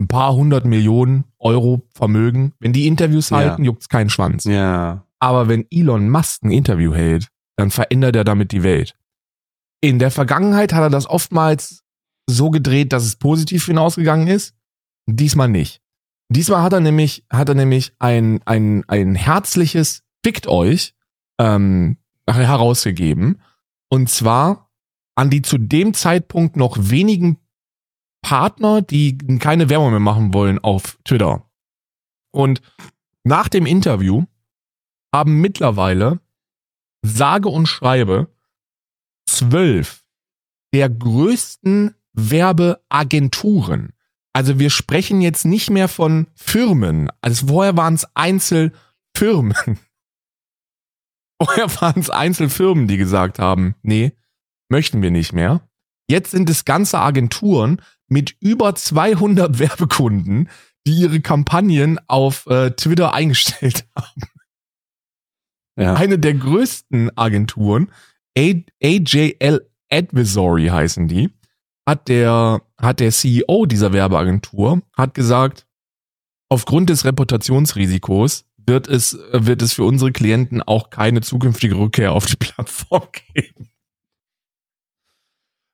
ein paar hundert Millionen Euro Vermögen, wenn die Interviews Ja. halten, juckt's keinen Schwanz. ja. Aber wenn Elon Musk ein Interview hält, dann verändert er damit die Welt. In der Vergangenheit hat er das oftmals so gedreht, dass es positiv für ihn ausgegangen ist. Diesmal nicht. Diesmal hat er nämlich, hat er nämlich ein, ein, ein herzliches Fickt euch ähm, herausgegeben. Und zwar an die zu dem Zeitpunkt noch wenigen Partner, die keine Werbung mehr machen wollen auf Twitter. Und nach dem Interview haben mittlerweile sage und schreibe zwölf der größten Werbeagenturen. Also wir sprechen jetzt nicht mehr von Firmen. Also vorher waren es Einzelfirmen. Vorher waren es Einzelfirmen, die gesagt haben, nee, möchten wir nicht mehr. Jetzt sind es ganze Agenturen mit über 200 Werbekunden, die ihre Kampagnen auf äh, Twitter eingestellt haben. Ja. Eine der größten Agenturen, AJL Advisory heißen die, hat der, hat der CEO dieser Werbeagentur, hat gesagt, aufgrund des Reputationsrisikos wird es, wird es für unsere Klienten auch keine zukünftige Rückkehr auf die Plattform geben.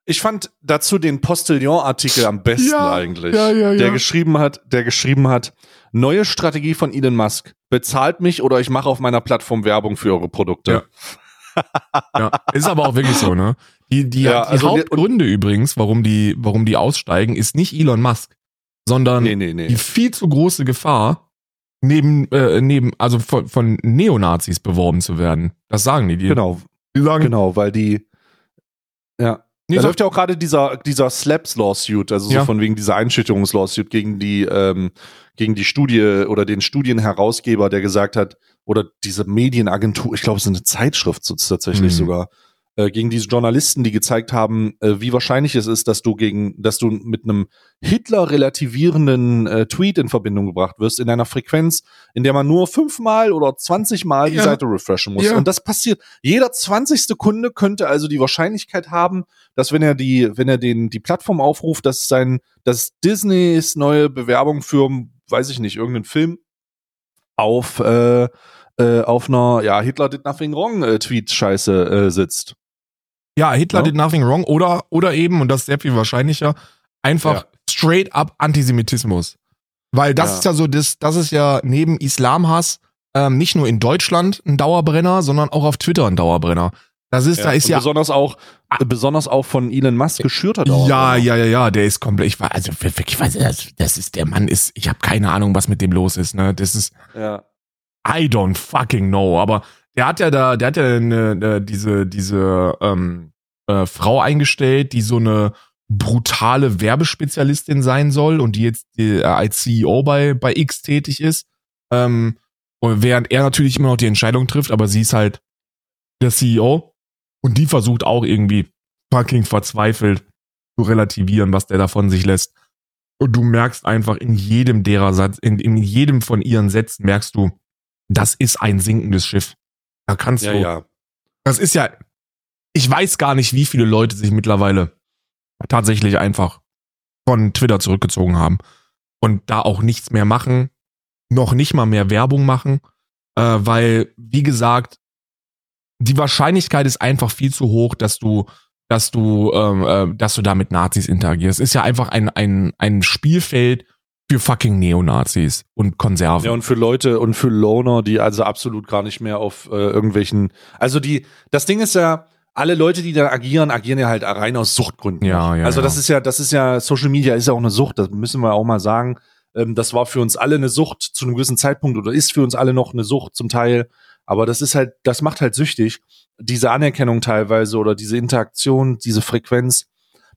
Ich fand dazu den Postillon-Artikel am besten ja, eigentlich. Ja, ja. Der geschrieben hat, der geschrieben hat, neue Strategie von Elon Musk. Bezahlt mich oder ich mache auf meiner Plattform Werbung für eure Produkte. Ja. ja. Ist aber auch wirklich so, ne? Die, die, ja, die also Hauptgründe übrigens, warum die, warum die aussteigen, ist nicht Elon Musk, sondern nee, nee, nee. die viel zu große Gefahr, neben, äh, neben, also von, von Neonazis beworben zu werden. Das sagen die dir. Genau. Die sagen, genau, weil die, ja. Nee, da läuft ja auch gerade dieser, dieser Slaps-Lawsuit, also ja. so von wegen dieser Einschüchterungs-Lawsuit gegen die, ähm, gegen die Studie oder den Studienherausgeber, der gesagt hat, oder diese Medienagentur, ich glaube, es ist eine Zeitschrift so, tatsächlich mhm. sogar, äh, gegen diese Journalisten, die gezeigt haben, äh, wie wahrscheinlich es ist, dass du gegen, dass du mit einem Hitler relativierenden äh, Tweet in Verbindung gebracht wirst, in einer Frequenz, in der man nur fünfmal oder zwanzigmal die ja. Seite refreshen muss. Ja. Und das passiert. Jeder zwanzigste Kunde könnte also die Wahrscheinlichkeit haben, dass wenn er die, wenn er den, die Plattform aufruft, dass sein, dass Disneys neue Bewerbung für, weiß ich nicht, irgendeinen Film auf, äh, äh, auf einer, ja, Hitler did nothing wrong äh, Tweet-Scheiße äh, sitzt. Ja, Hitler ja? did nothing wrong oder, oder eben, und das ist sehr viel wahrscheinlicher, einfach ja. straight up Antisemitismus. Weil das ja. ist ja so, das, das ist ja neben Islamhass ähm, nicht nur in Deutschland ein Dauerbrenner, sondern auch auf Twitter ein Dauerbrenner. Das ist, ja, da ist ja besonders auch, ah, besonders auch von Elon Musk geschürter Dauerbrenner. Ja, ja, ja, ja, der ist komplett. Ich war also ich weiß, das, das ist der Mann ist. Ich habe keine Ahnung, was mit dem los ist. Ne, das ist. Ja. I don't fucking know. Aber der hat ja da, der hat ja eine, eine, diese, diese ähm, äh, Frau eingestellt, die so eine brutale Werbespezialistin sein soll und die jetzt die, äh, als CEO bei, bei X tätig ist. Ähm, und während er natürlich immer noch die Entscheidung trifft, aber sie ist halt der CEO und die versucht auch irgendwie fucking verzweifelt zu relativieren, was der davon sich lässt. Und du merkst einfach in jedem derer Satz, in, in jedem von ihren Sätzen merkst du, das ist ein sinkendes Schiff. Da kannst ja, du. Ja. Das ist ja. Ich weiß gar nicht, wie viele Leute sich mittlerweile tatsächlich einfach von Twitter zurückgezogen haben und da auch nichts mehr machen, noch nicht mal mehr Werbung machen, äh, weil, wie gesagt, die Wahrscheinlichkeit ist einfach viel zu hoch, dass du, dass du, ähm, äh, dass du da mit Nazis interagierst. Ist ja einfach ein, ein, ein Spielfeld für fucking Neonazis und Konserven. Ja, und für Leute und für Loner, die also absolut gar nicht mehr auf äh, irgendwelchen. Also die, das Ding ist ja, alle Leute, die da agieren, agieren ja halt rein aus Suchtgründen. Ja, ja. Also das ja. ist ja, das ist ja, Social Media ist ja auch eine Sucht, das müssen wir auch mal sagen. Ähm, das war für uns alle eine Sucht zu einem gewissen Zeitpunkt oder ist für uns alle noch eine Sucht zum Teil. Aber das ist halt, das macht halt süchtig. Diese Anerkennung teilweise oder diese Interaktion, diese Frequenz.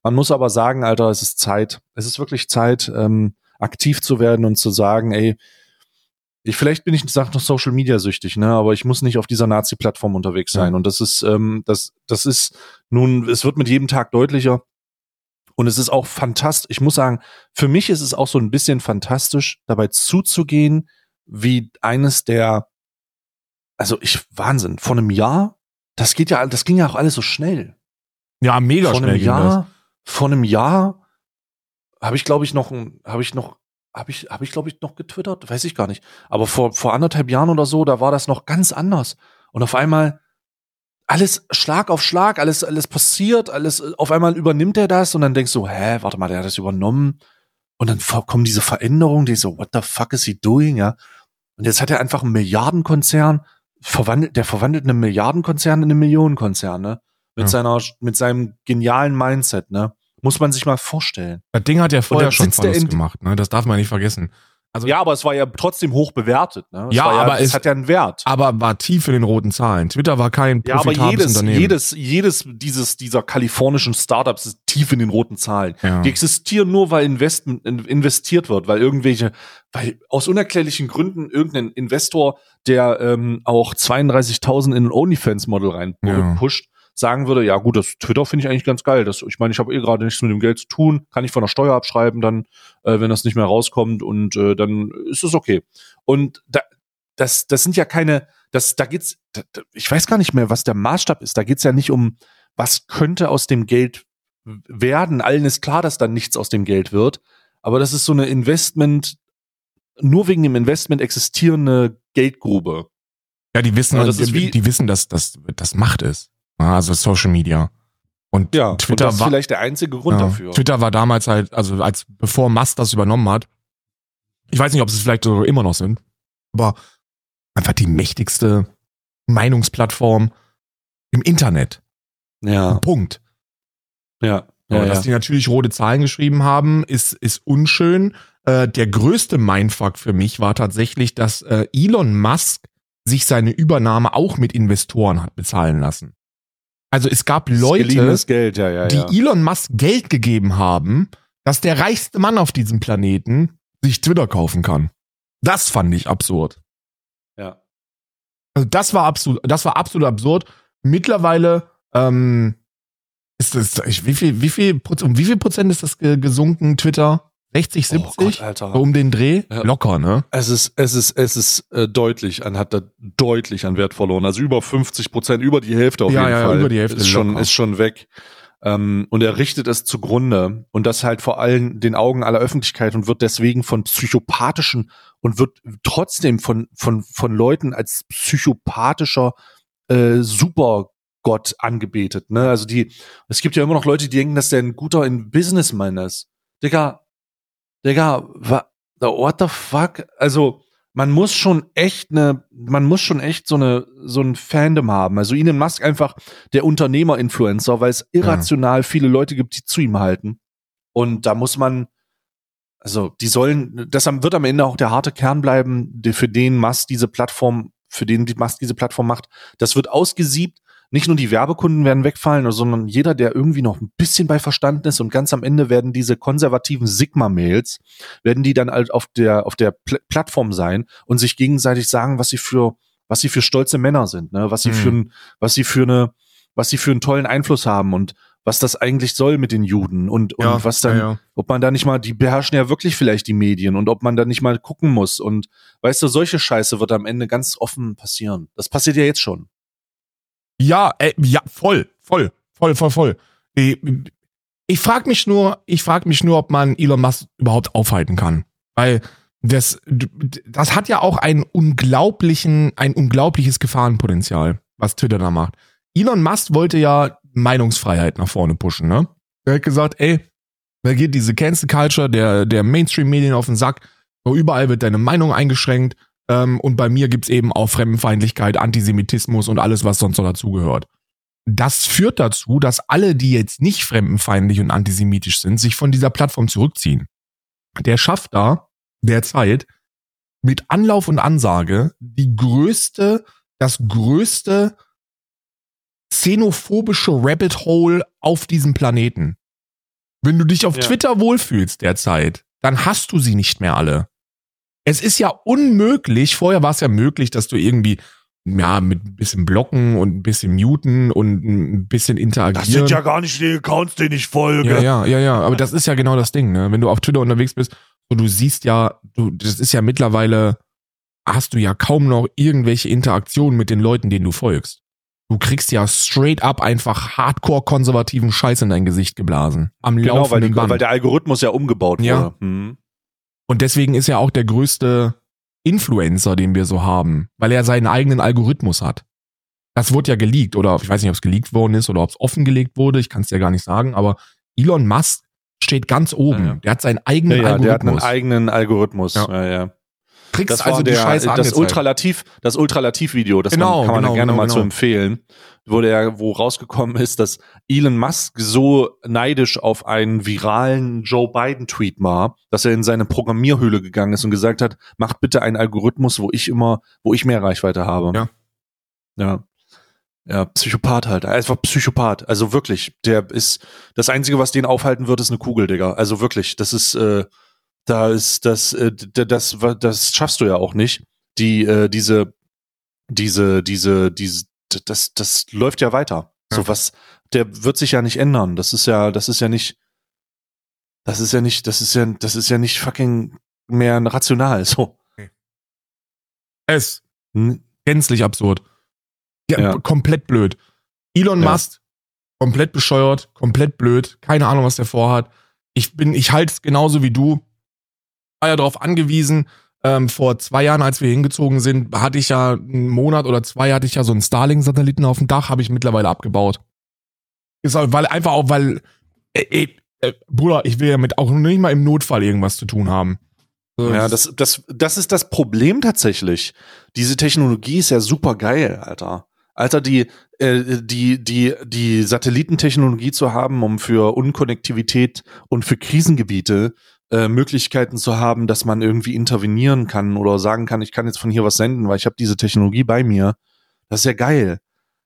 Man muss aber sagen, Alter, es ist Zeit. Es ist wirklich Zeit. Ähm, aktiv zu werden und zu sagen, ey, ich, vielleicht bin ich sag noch Social Media süchtig, ne, aber ich muss nicht auf dieser Nazi-Plattform unterwegs sein. Ja. Und das ist, ähm, das, das ist nun, es wird mit jedem Tag deutlicher. Und es ist auch fantastisch. Ich muss sagen, für mich ist es auch so ein bisschen fantastisch, dabei zuzugehen, wie eines der, also ich, Wahnsinn, vor einem Jahr, das geht ja, das ging ja auch alles so schnell. Ja, mega vor schnell. Einem Jahr, vor einem Jahr habe ich, glaube ich, noch, habe ich noch, habe ich, habe ich, glaube ich, noch getwittert, weiß ich gar nicht. Aber vor, vor anderthalb Jahren oder so, da war das noch ganz anders. Und auf einmal alles Schlag auf Schlag, alles, alles passiert, alles, auf einmal übernimmt er das und dann denkst du, hä, warte mal, der hat das übernommen. Und dann kommen diese Veränderungen, die so, what the fuck is he doing, ja? Und jetzt hat er einfach einen Milliardenkonzern, verwandelt, der verwandelt einen Milliardenkonzern in einen Millionenkonzern, ne? Mit ja. seiner, mit seinem genialen Mindset, ne? Muss man sich mal vorstellen. Das Ding hat ja vorher schon Verlust gemacht, ne? Das darf man nicht vergessen. Also, Ja, aber es war ja trotzdem hoch bewertet. Ne? Es Ja, war aber es es- hat ja einen Wert. aber war tief in den roten Zahlen. Twitter war kein Ja, aber jedes, Unternehmen. jedes, jedes dieses, dieser kalifornischen Startups ist tief in den roten Zahlen. ja. Die existieren nur, weil Investment, in- investiert wird, weil irgendwelche, weil aus unerklärlichen Gründen irgendein Investor, der ähm, auch 32.000 in ein OnlyFans-Model rein Ja. pusht, sagen würde, ja gut, das Twitter finde ich eigentlich ganz geil. Das, ich meine, ich habe eh gerade nichts mit dem Geld zu tun, kann ich von der Steuer abschreiben, dann, äh, wenn das nicht mehr rauskommt und äh, dann ist es okay. Und da, das, das sind ja keine, das, da geht's, da, ich weiß gar nicht mehr, was der Maßstab ist. Da geht's ja nicht um, was könnte aus dem Geld werden. Allen ist klar, dass dann nichts aus dem Geld wird. Aber das ist so eine Investment, nur wegen dem Investment existierende Geldgrube. Ja, die wissen, Ja, das ist die, wie- die wissen, dass das das Macht ist. Also Social Media. Und Ja, Twitter und das ist war vielleicht der einzige Grund ja, dafür. Twitter war damals halt, also als bevor Musk das übernommen hat. Ich weiß nicht, ob sie es vielleicht so immer noch sind, aber einfach die mächtigste Meinungsplattform im Internet. Ja, Punkt. ja, Ja, ja, dass ja. die natürlich rote Zahlen geschrieben haben, ist, ist unschön. Äh, der größte Mindfuck für mich war tatsächlich, dass äh, Elon Musk sich seine Übernahme auch mit Investoren hat bezahlen lassen. Also es gab Leute, Geld, ja, ja, die ja. Elon Musk Geld gegeben haben, dass der reichste Mann auf diesem Planeten sich Twitter kaufen kann. Das fand ich absurd. ja. Also das war absolut, das war absolut absurd. Mittlerweile ähm, ist das, wie viel, wie viel, um wie viel Prozent ist das ge- gesunken? Twitter 60, 70? Oh Gott, Alter. um den Dreh? Ja. Locker, ne? Es ist, es ist, es ist äh, deutlich an, hat da deutlich an Wert verloren. Also über 50 Prozent, über die Hälfte auf Ja, jeden ja, Fall. über die Hälfte ist schon, locker. ist schon weg. Ähm, und er richtet es zugrunde und das halt vor allen den Augen aller Öffentlichkeit und wird deswegen von psychopathischen und wird trotzdem von, von, von Leuten als psychopathischer äh, Supergott angebetet. Ne? Also die, es gibt ja immer noch Leute, die denken, dass der ein guter in Businessman ist. Digga, Digga, what the fuck? Also, man muss schon echt eine, man muss schon echt so eine, so ein Fandom haben. Also Elon Musk einfach der Unternehmer-Influencer, weil es irrational viele Leute gibt, die zu ihm halten. Und da muss man, also die sollen, das wird am Ende auch der harte Kern bleiben, für den Musk diese Plattform, für den die Musk diese Plattform macht. Das wird ausgesiebt. Nicht nur die Werbekunden werden wegfallen, sondern jeder, der irgendwie noch ein bisschen bei Verstanden ist und ganz am Ende werden diese konservativen Sigma-Mails, werden die dann halt auf der, auf der Pl Plattform sein und sich gegenseitig sagen, was sie für, was sie für stolze Männer sind, ne, was sie Mhm. für was sie für eine, was sie für einen tollen Einfluss haben und was das eigentlich soll mit den Juden und, und Ja, was dann, ja, ja. ob man da nicht mal, die beherrschen ja wirklich vielleicht die Medien und ob man da nicht mal gucken muss und weißt du, solche Scheiße wird am Ende ganz offen passieren. Das passiert ja jetzt schon. Ja, äh, ja, voll, voll, voll, voll, voll. Ich, ich frage mich nur, ich frage mich nur, ob man Elon Musk überhaupt aufhalten kann, weil das, das hat ja auch einen unglaublichen, ein unglaubliches Gefahrenpotenzial, was Twitter da macht. Elon Musk wollte ja Meinungsfreiheit nach vorne pushen, ne? Er hat gesagt, ey, da geht diese Cancel Culture der, der Mainstream-Medien auf den Sack, überall wird deine Meinung eingeschränkt, ähm, und bei mir gibt's eben auch Fremdenfeindlichkeit, Antisemitismus und alles, was sonst so dazugehört. Das führt dazu, dass alle, die jetzt nicht fremdenfeindlich und antisemitisch sind, sich von dieser Plattform zurückziehen. Der schafft da derzeit mit Anlauf und Ansage die größte, das größte xenophobische Rabbit Hole auf diesem Planeten. Wenn du dich auf Ja. Twitter wohlfühlst derzeit, dann hast du sie nicht mehr alle. Es ist ja unmöglich, vorher war es ja möglich, dass du irgendwie ja, mit ein bisschen blocken und ein bisschen muten und ein bisschen interagieren. gar nicht die Accounts, denen ich folge. Ja, ja, ja, ja. Aber das ist ja genau das Ding, ne? Wenn du auf Twitter unterwegs bist, so du siehst ja, du, das ist ja mittlerweile, hast du ja kaum noch irgendwelche Interaktionen mit den Leuten, denen du folgst. Du kriegst ja straight up einfach hardcore konservativen Scheiß in dein Gesicht geblasen. Am Genau, weil, laufenden die, Band. weil der Algorithmus ja umgebaut Ja. wurde. Und deswegen ist er auch der größte Influencer, den wir so haben, weil er seinen eigenen Algorithmus hat. Das wurde ja geleakt oder ich weiß nicht, ob es geleakt worden ist oder ob es offengelegt wurde, ich kann es ja gar nicht sagen, aber Elon Musk steht ganz oben. Ja, ja. Der hat seinen eigenen ja, der hat einen Algorithmus. eigenen Algorithmus. Ja. Ja. Kriegst Das also die der, Scheiße das angezeigt. Ultralativ, das Ultralativ-Video, das Genau, kann man, kann man genau, gerne genau, mal genau. zu empfehlen. wo der, wo rausgekommen ist, dass Elon Musk so neidisch auf einen viralen Joe Biden Tweet war, dass er in seine Programmierhöhle gegangen ist und gesagt hat, macht bitte einen Algorithmus, wo ich immer, wo ich mehr Reichweite habe. Ja. Ja. Ja, Psychopath halt. Einfach Psychopath. Also wirklich, der ist, das Einzige, was den aufhalten wird, ist eine Kugel, Digga. Also wirklich, das ist, äh, da ist, das, äh, das, das, das schaffst du ja auch nicht. Die, äh, diese, diese, diese, diese, das, das läuft ja weiter. Ja. So was, der wird sich ja nicht ändern. Das ist ja, das ist ja nicht, das ist ja nicht, das ist ja, das ist ja nicht fucking mehr rational. So. Es Hm, gänzlich absurd. Ja, Ja. komplett blöd. Elon Ja. Musk, komplett bescheuert, komplett blöd, keine Ahnung, was der vorhat. Ich bin, ich halte es genauso wie du. War ja darauf angewiesen, ähm, vor zwei Jahren, als wir hingezogen sind, hatte ich ja einen Monat oder zwei, hatte ich ja so einen Starlink-Satelliten auf dem Dach, habe ich mittlerweile abgebaut. Ist halt, weil einfach auch, weil, äh, äh, äh, Bruder, ich will ja mit auch nicht mal im Notfall irgendwas zu tun haben. Ja, das, das, das ist das Problem tatsächlich. Diese Technologie ist ja super geil, Alter. Alter, die, äh, die, die, die Satellitentechnologie zu haben, um für Unkonnektivität und für Krisengebiete äh, Möglichkeiten zu haben, dass man irgendwie intervenieren kann oder sagen kann, ich kann jetzt von hier was senden, weil ich habe diese Technologie bei mir. Das ist ja geil.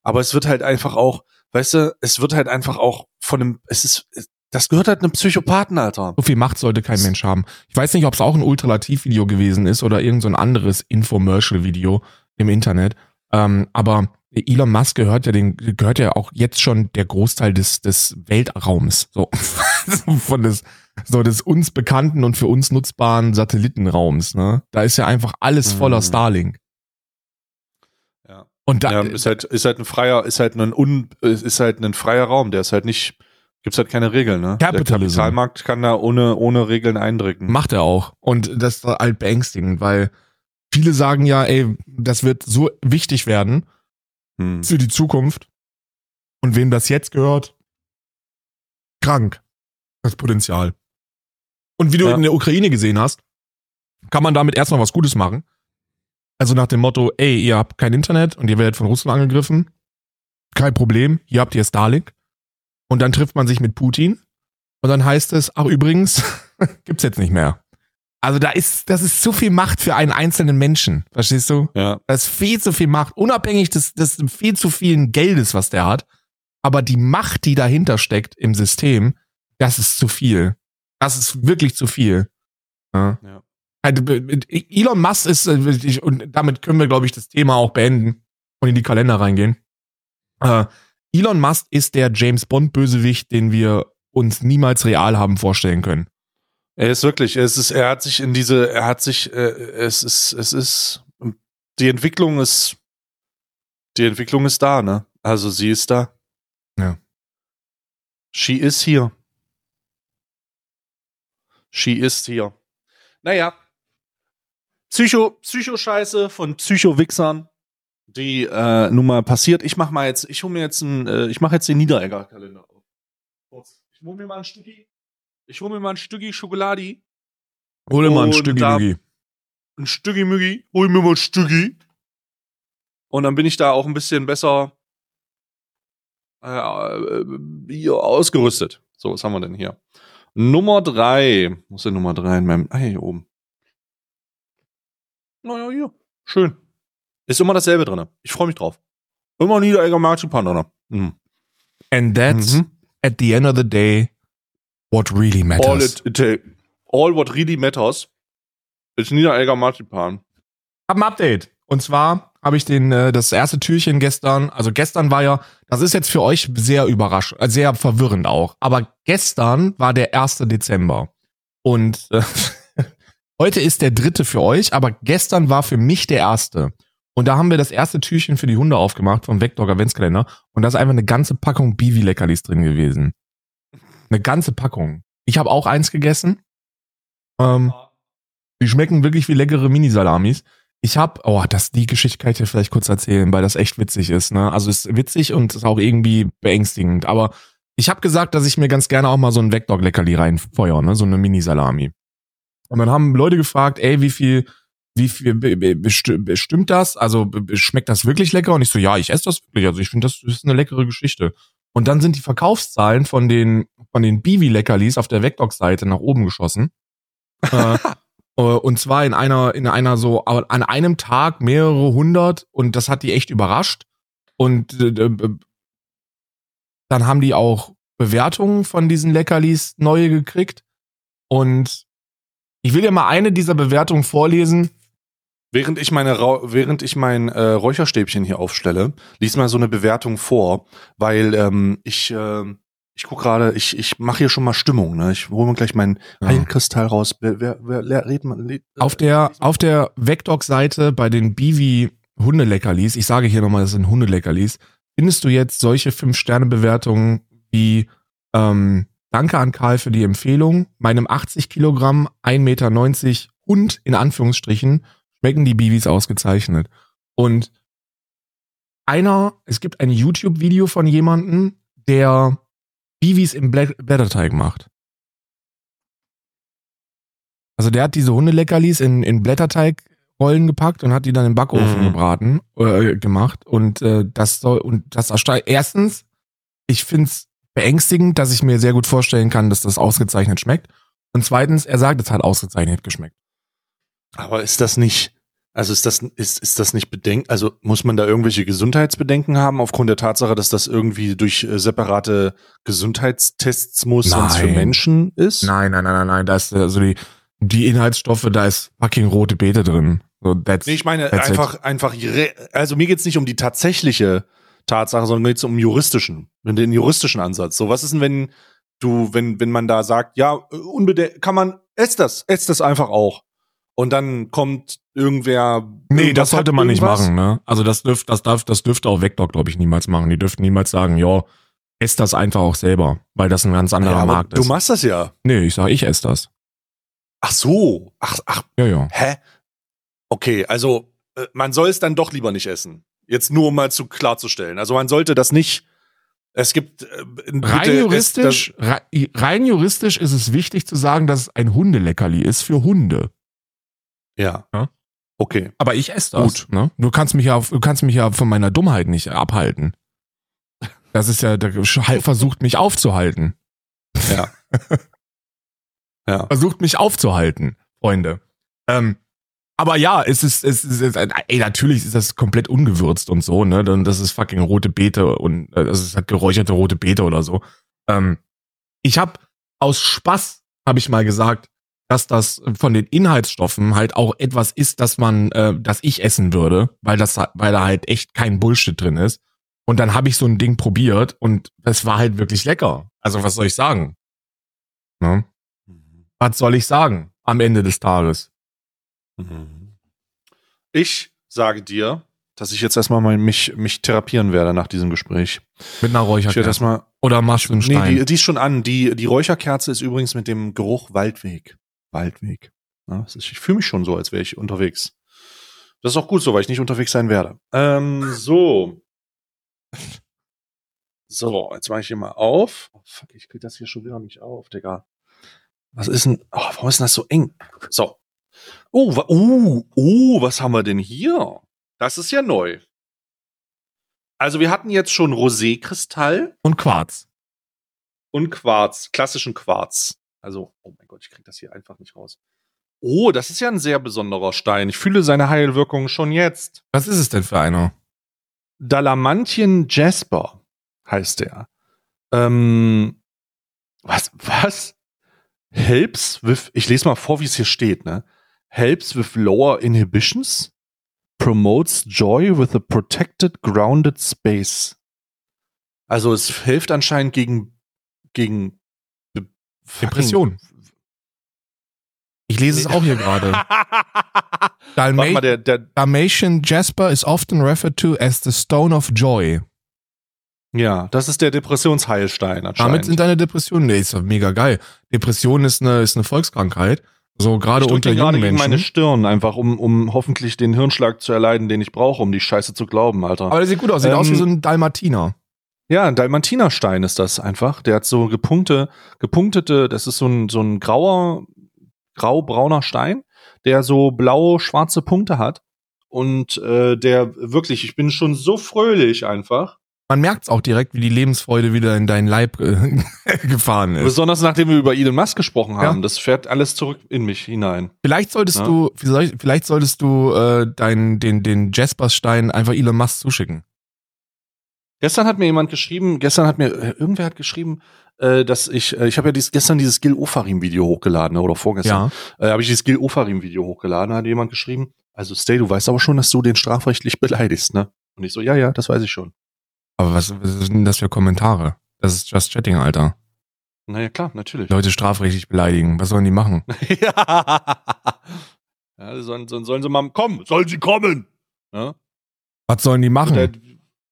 Aber es wird halt einfach auch, weißt du, es wird halt einfach auch von einem, es ist, das gehört halt einem Psychopathen, Alter. So viel Macht sollte kein Mensch haben. Ich weiß nicht, ob es auch ein Ultralativ-Video gewesen ist oder irgend so ein anderes Infomercial-Video im Internet. Ähm, aber Elon Musk gehört ja den, gehört ja auch jetzt schon der Großteil des, des Weltraums. So, von des, so des uns bekannten und für uns nutzbaren Satellitenraums, ne? Da ist ja einfach alles voller Mhm. Starlink. Ja. Und da, ja, ist halt, ist halt ein freier, ist halt ein un, ist halt ein freier Raum, der ist halt nicht, gibt's halt keine Regeln, ne? Capitalism. Der Kapitalmarkt kann da ohne, ohne Regeln eindrücken. Macht er auch. Und das ist halt beängstigend, weil viele sagen ja, ey, das wird so wichtig werden Hm. für die Zukunft. Und wem das jetzt gehört, krank. Das Potenzial. Und wie du Ja. in der Ukraine gesehen hast, kann man damit erstmal was Gutes machen. Also nach dem Motto, ey, ihr habt kein Internet und ihr werdet von Russland angegriffen. Kein Problem, hier habt ihr Starlink. Und dann trifft man sich mit Putin. Und dann heißt es, ach übrigens, gibt's jetzt nicht mehr. Also da ist, das ist zu viel Macht für einen einzelnen Menschen. Verstehst du? Ja, Das ist viel zu viel Macht, unabhängig des, des viel zu vielen Geldes, was der hat. Aber die Macht, die dahinter steckt im System, das ist zu viel. Das ist wirklich zu viel. Ja. Ja. Also, mit- Elon Musk ist, äh, und damit können wir, glaube ich, das Thema auch beenden und in die Kalender reingehen. Äh, Elon Musk ist der James Bond Bösewicht, den wir uns niemals real haben vorstellen können. er ist wirklich, es ist, er hat sich in diese, er hat sich, äh, es ist, es ist, die Entwicklung ist, die Entwicklung ist da, ne? Also sie ist da. Ja. She is here. She is here. Naja. Psycho, Psycho-Scheiße von Psycho-Wichsern, die äh, nun mal passiert. Ich mach mal jetzt, ich hole mir jetzt ein, äh, ich mache jetzt den Niederegger-Kalender auf. Kurz. Ich hole mir mal ein Stücki, ich hole mir mal ein Stücki Schokoladi, Hol dir mal ein Stücki Mügi. ein Stücki Mügi, hol mir mal ein Stücki. Und dann bin ich da auch ein bisschen besser äh, äh, hier ausgerüstet. So, was haben wir denn hier? Nummer drei. Wo ist denn Nummer drei in meinem, ah, hier oben. Naja, hier. Schön. Ist immer dasselbe drin. Ich freue mich drauf. Immer Niederegger Marzipan drin. Mhm. And that's, Mhm. at the end of the day, what really All, matters. it, it, all what really matters ist Niederegger Marzipan. hab ein Update. Und zwar habe ich den äh, das erste Türchen gestern, also gestern war ja, das ist jetzt für euch sehr überraschend, äh, sehr verwirrend auch, aber gestern war der 1. Dezember. Und äh, heute ist der dritte für euch, aber gestern war für mich der erste. Und da haben wir das erste Türchen für die Hunde aufgemacht vom Vector Adventskalender und da ist einfach eine ganze Packung Bivi Leckerlis drin gewesen. Eine ganze Packung. Ich habe auch eins gegessen. Ähm, die schmecken wirklich wie leckere Mini-Salamis. Ich habe, oh, das, die Geschichte kann ich dir vielleicht kurz erzählen, weil das echt witzig ist. Ne? Also es ist witzig und ist auch irgendwie beängstigend. Aber ich habe gesagt, dass ich mir ganz gerne auch mal so ein Vector-Leckerli reinfeuer, ne? so eine Mini-Salami. Und dann haben Leute gefragt, ey, wie viel wie viel be- be- besti- bestimmt das? Also schmeckt das wirklich lecker? Und ich so, ja, ich esse das wirklich. Also ich finde, das ist eine leckere Geschichte. Und dann sind die Verkaufszahlen von den von den Bivi-Leckerlis auf der Vectox-Seite nach oben geschossen. äh, und zwar in einer in einer so an einem Tag mehrere hundert und das hat die echt überrascht. Und äh, äh, dann haben die auch Bewertungen von diesen Leckerlis neue gekriegt. Und ich will dir mal eine dieser Bewertungen vorlesen. Während ich meine während ich mein äh, Räucherstäbchen hier aufstelle, lies mal so eine Bewertung vor, weil ähm, ich äh, ich guck gerade, ich ich mache hier schon mal Stimmung, ne? Ich hole mir gleich meinen Ja. Heilkristall raus. Wer, wer, wer ler- red mal red, Auf der, auf der Vectox-Seite bei den Bivi Hundeleckerlis, ich sage hier nochmal, das sind Hundeleckerlis, findest du jetzt solche 5-Sterne-Bewertungen wie ähm, Danke an Karl für die Empfehlung. Meinem 80 Kilogramm, 1,90 Meter Hund in Anführungsstrichen schmecken die Bivis ausgezeichnet. Und einer, es gibt ein YouTube-Video von jemandem, der Bivis im Blä- Blätterteig macht. Also der hat diese Hundeleckerlis in, in Blätterteigrollen gepackt und hat die dann im Backofen Mhm. gebraten, äh, gemacht. Und äh, das soll, und das ersteigt. Erstens, ich find's beängstigend, dass ich mir sehr gut vorstellen kann, dass das ausgezeichnet schmeckt. Und zweitens, er sagt, es hat ausgezeichnet geschmeckt. Aber ist das nicht, also ist das, ist, ist das nicht bedenkt, also muss man da irgendwelche Gesundheitsbedenken haben aufgrund der Tatsache, dass das irgendwie durch äh, separate Gesundheitstests muss, wenn's für Nein. Menschen ist? Nein, nein, nein, nein, nein. Da ist also die, die Inhaltsstoffe, da ist fucking rote Beete drin. So, that's, Nee, ich meine einfach, einfach, re- also mir geht's nicht um die tatsächliche Tatsache, sondern mir geht's um juristischen, um den juristischen Ansatz. So, was ist denn, wenn du, wenn, wenn man da sagt, ja, unbedingt, kann man, ess das, ess das einfach auch. Und dann kommt irgendwer. Nee, das sollte man nicht machen, ne? Also das dürft, das darf, das dürfte auch Vector, glaube ich, niemals machen. Die dürften niemals sagen, ja, ess das einfach auch selber, weil das ein ganz anderer Ja, Markt du ist. machst das ja. Nee, ich sag, ich esse das. Ach so. Ach, ach, Ja, ja. hä? Okay, also äh, man soll es dann doch lieber nicht essen. Jetzt nur um mal zu klarzustellen. Also man sollte das nicht. Es gibt äh, Rein es- juristisch, rei- rein juristisch ist es wichtig zu sagen, dass es ein Hundeleckerli ist für Hunde. Ja. Ja. Okay. Aber ich esse das. Gut. Ne? Du kannst mich ja, du kannst mich ja von meiner Dummheit nicht abhalten. Das ist ja, der sch- versucht mich aufzuhalten. Ja. ja. Versucht mich aufzuhalten, Freunde. Ähm, aber ja, es ist, es ist, es ist, ey, natürlich ist das komplett ungewürzt und so, ne? Dann das ist fucking rote Beete und äh, das ist halt geräucherte rote Beete oder so. Ähm, ich habe aus Spaß habe ich mal gesagt, dass das von den Inhaltsstoffen halt auch etwas ist, dass man, äh, dass ich essen würde, weil das, weil da halt echt kein Bullshit drin ist. Und dann habe ich so ein Ding probiert und es war halt wirklich lecker. Also was soll ich sagen? Ne? Was soll ich sagen am Ende des Tages? Mhm. Ich sage dir, dass ich jetzt erstmal mal mich, mich therapieren werde nach diesem Gespräch. Mit einer Ich Räucherkerze. Oder machst du einen Stein? Nee, die, die ist schon an. Die, die Räucherkerze ist übrigens mit dem Geruch Waldweg. Waldweg. Ja, das ist, ich fühle mich schon so, als wäre ich unterwegs. Das ist auch gut so, weil ich nicht unterwegs sein werde. Ähm, so. So, jetzt mache ich hier mal auf. Oh, fuck, ich krieg das hier schon wieder nicht auf, Digga. Was ist denn? Oh, warum ist denn das so eng? So. Oh, uh, uh, was haben wir denn hier? Das ist ja neu. Also wir hatten jetzt schon Rosé-Kristall Und Quarz. und Quarz, klassischen Quarz. Also, oh mein Gott, ich krieg das hier einfach nicht raus. Oh, das ist ja ein sehr besonderer Stein. Ich fühle seine Heilwirkung schon jetzt. Was ist es denn für einer? Dalamantien Jasper heißt der. Ähm, was, was? Helps with, ich lese mal vor, wie es hier steht, ne? Helps with lower inhibitions, promotes joy with a protected, grounded space. Also es hilft anscheinend gegen, gegen Depression. Ich lese es auch hier gerade. Dalma Dalmatian Jasper is often referred to as the Stone of Joy. ja, das ist der Depressionsheilstein anscheinend. Damit sind deine Depressionen, nee, ist doch mega geil. Depression ist eine, ist eine Volkskrankheit. So gerade unter gerade jungen gegen Menschen. meine Stirn, einfach um, um hoffentlich den Hirnschlag zu erleiden, den ich brauche, um die Scheiße zu glauben, Alter. Aber der sieht gut aus, sieht Ähm, aus wie so ein Dalmatiner. Ja, ein Dalmatinerstein ist das einfach. Der hat so gepunkte, gepunktete, das ist so ein, so ein grauer, grau-brauner Stein. der so blau-schwarze Punkte hat. Und äh, der wirklich, ich bin schon so fröhlich einfach. Man merkt's auch direkt, wie die Lebensfreude wieder in deinen Leib äh, gefahren ist. Besonders nachdem wir über Elon Musk gesprochen haben. Ja. Das fährt alles zurück in mich hinein. Vielleicht solltest Ja. du, vielleicht, vielleicht solltest du äh, deinen, den, den Jasperstein einfach Elon Musk zuschicken. Gestern hat mir jemand geschrieben, gestern hat mir, äh, irgendwer hat geschrieben, äh, dass ich, äh, ich habe ja dieses, gestern dieses Gil Ofarim-Video hochgeladen, ne, oder vorgestern. Ja. äh, habe ich dieses Gil Ofarim-Video hochgeladen, hat jemand geschrieben, also Stay, du weißt aber schon, dass du den strafrechtlich beleidigst, ne? Und ich so, ja, ja, das weiß ich schon. Aber was, was sind denn das für Kommentare? Das ist Just Chatting, Alter. Naja, klar, natürlich. Leute strafrechtlich beleidigen. Was sollen die machen? ja. ja sollen, sollen, sollen sie mal kommen, sollen sie kommen? Ja? Was sollen die machen?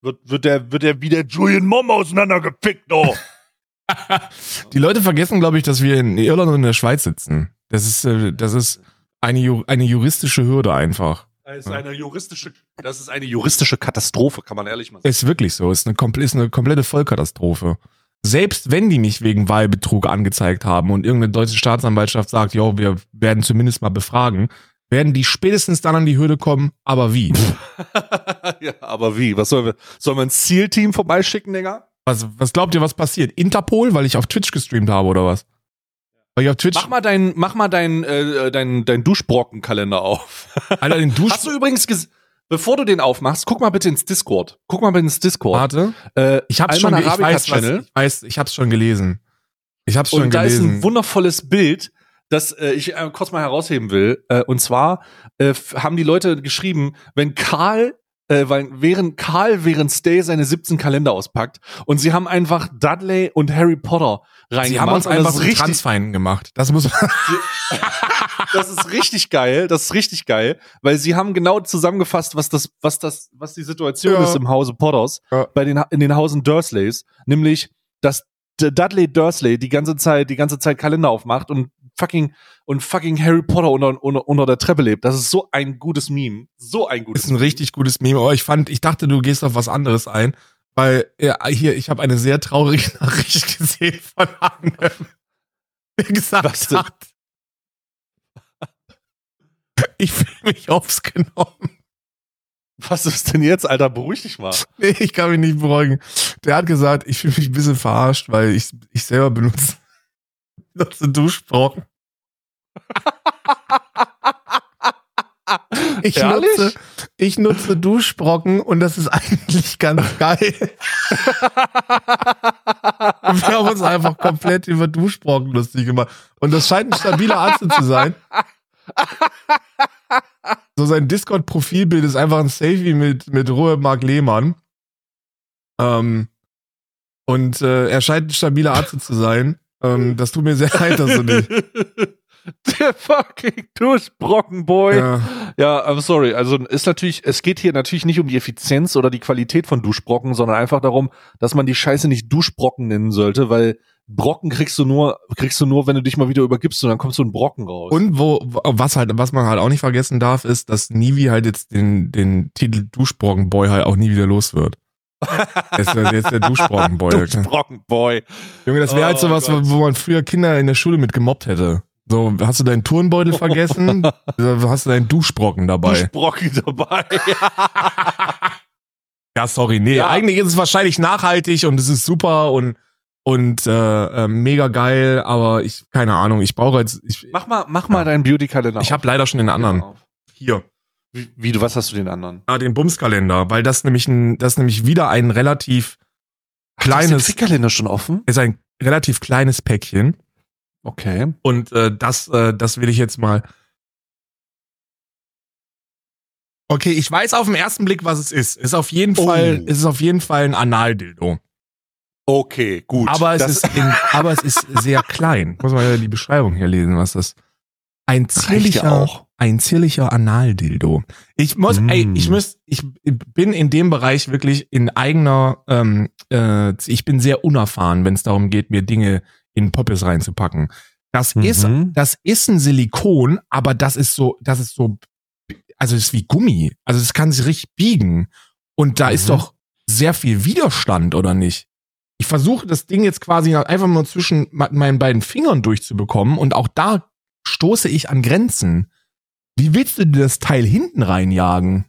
Wird, wird der, wird der wie der Julian Mom auseinandergefickt, oh. Die Leute vergessen, glaube ich, dass wir in Irland und in der Schweiz sitzen. Das ist, äh, das ist eine, Ju- eine juristische Hürde einfach. Das ist eine juristische, das ist eine juristische Katastrophe, kann man ehrlich mal sagen. Ist wirklich so. Ist eine, ist eine komplette Vollkatastrophe. Selbst wenn die mich wegen Wahlbetrug angezeigt haben und irgendeine deutsche Staatsanwaltschaft sagt, jo, wir werden zumindest mal befragen, werden die spätestens dann an die Hürde kommen, aber wie? ja, aber wie? Was sollen wir? Sollen wir ein Zielteam vorbeischicken, Digga? Was, was glaubt ihr, was passiert? Interpol, weil ich auf Twitch gestreamt habe oder was? Weil ich auf Twitch, Mach mal deinen, mach mal deinen, äh, deinen, deinen Duschbrockenkalender auf. Alter, den Dusch... Hast du übrigens, bevor du den aufmachst, guck mal bitte ins Discord. Guck mal bitte ins Discord. Warte, Äh, ich hab's Alman schon, ich weiß, was, ich weiß, ich hab's schon gelesen. Ich hab's schon Und da ist gelesen. ein wundervolles Bild, das äh, ich äh, kurz mal herausheben will. Äh, und zwar äh, haben die Leute geschrieben, wenn Karl, äh, weil, während Karl während Stay seine 17 Kalender auspackt und sie haben einfach Dudley und Harry Potter reingemacht. Sie haben uns einfach richtig, Transfeinden gemacht. Das muss das ist richtig geil. Das ist richtig geil, weil sie haben genau zusammengefasst, was das, was das, was die Situation Ja. ist im Hause Potters, Ja. bei den in den Hausen Dursleys, nämlich dass Dudley Dursley die ganze Zeit, die ganze Zeit Kalender aufmacht und fucking und fucking Harry Potter unter, unter, unter der Treppe lebt. Das ist so ein gutes Meme, so ein gutes. ist ein richtig gutes Meme. Aber ich fand, ich dachte, du gehst auf was anderes ein, weil ja, hier, ich habe eine sehr traurige Nachricht gesehen von einem, der gesagt Was hat, ich fühle mich aufs genommen. Was ist denn jetzt, Alter? Beruhig dich mal. Nee, ich kann mich nicht beruhigen. Der hat gesagt, ich fühle mich ein bisschen verarscht, weil ich, ich selber benutze, benutze Duschbrocken. Ich Ehrlich? nutze, ich nutze Duschbrocken und das ist eigentlich ganz geil. Wir haben uns einfach komplett über Duschbrocken lustig gemacht. Und das scheint ein stabiler Arzt zu sein. So sein Discord-Profilbild ist einfach ein Selfie mit, mit Ruhe Mark Lehmann. Ähm, und äh, er scheint ein stabiler Arzt zu sein. Ähm, das tut mir sehr leid, dass du nicht. Der fucking Duschbrockenboy. Ja. Ja, I'm sorry. Also ist natürlich, es geht hier natürlich nicht um die Effizienz oder die Qualität von Duschbrocken, sondern einfach darum, dass man die Scheiße nicht Duschbrocken nennen sollte, weil Brocken kriegst du nur, kriegst du nur, wenn du dich mal wieder übergibst und dann kommst du ein Brocken raus. Und wo, was halt, was man halt auch nicht vergessen darf, ist, dass Nivi halt jetzt den, den Titel Duschbrockenboy halt auch nie wieder los wird. Er ist jetzt der Duschbrockenboy. Duschbrockenboy. Junge, das wäre halt Oh sowas, Gott. wo man früher Kinder in der Schule mit gemobbt hätte. So, hast du deinen Turnbeutel vergessen? hast du deinen Duschbrocken dabei? Duschbrocken dabei. Ja, sorry, nee, Ja. eigentlich ist es wahrscheinlich nachhaltig und es ist super und und äh, äh, mega geil, aber ich keine Ahnung, ich brauche jetzt ich, mach mal, mach mal deinen Beauty-Kalender. ich habe leider schon den anderen. auf. Hier. Wie, wie, du, was hast du den anderen? Ah, den Bumskalender, weil das nämlich ein das nämlich wieder ein relativ Ach, du hast den kleines Fickkalender schon offen? ist ein relativ kleines Päckchen Okay. und äh, das äh, das will ich jetzt mal Okay, ich weiß auf den ersten Blick, was es ist. Ist auf jeden Oh. Fall, ist auf jeden Fall ein Analdildo. Okay, gut. Aber es, ist in, aber es ist sehr klein. Muss man ja die Beschreibung hier lesen, was das. Ein Reicht ja zierlicher, auch. Ein zierlicher Analdildo. Ich muss, Mm. ey, ich muss, ich bin in dem Bereich wirklich in eigener, ähm, äh, ich bin sehr unerfahren, wenn es darum geht, mir Dinge in Poppes reinzupacken. Das ist, Mhm. das ist ein Silikon, aber das ist so, das ist so, also ist wie Gummi. Also es kann sich richtig biegen. Und da ist Mhm. doch sehr viel Widerstand, oder nicht? Ich versuche das Ding jetzt quasi einfach mal zwischen me- meinen beiden Fingern durchzubekommen und auch da stoße ich an Grenzen. Wie willst du dir das Teil hinten reinjagen?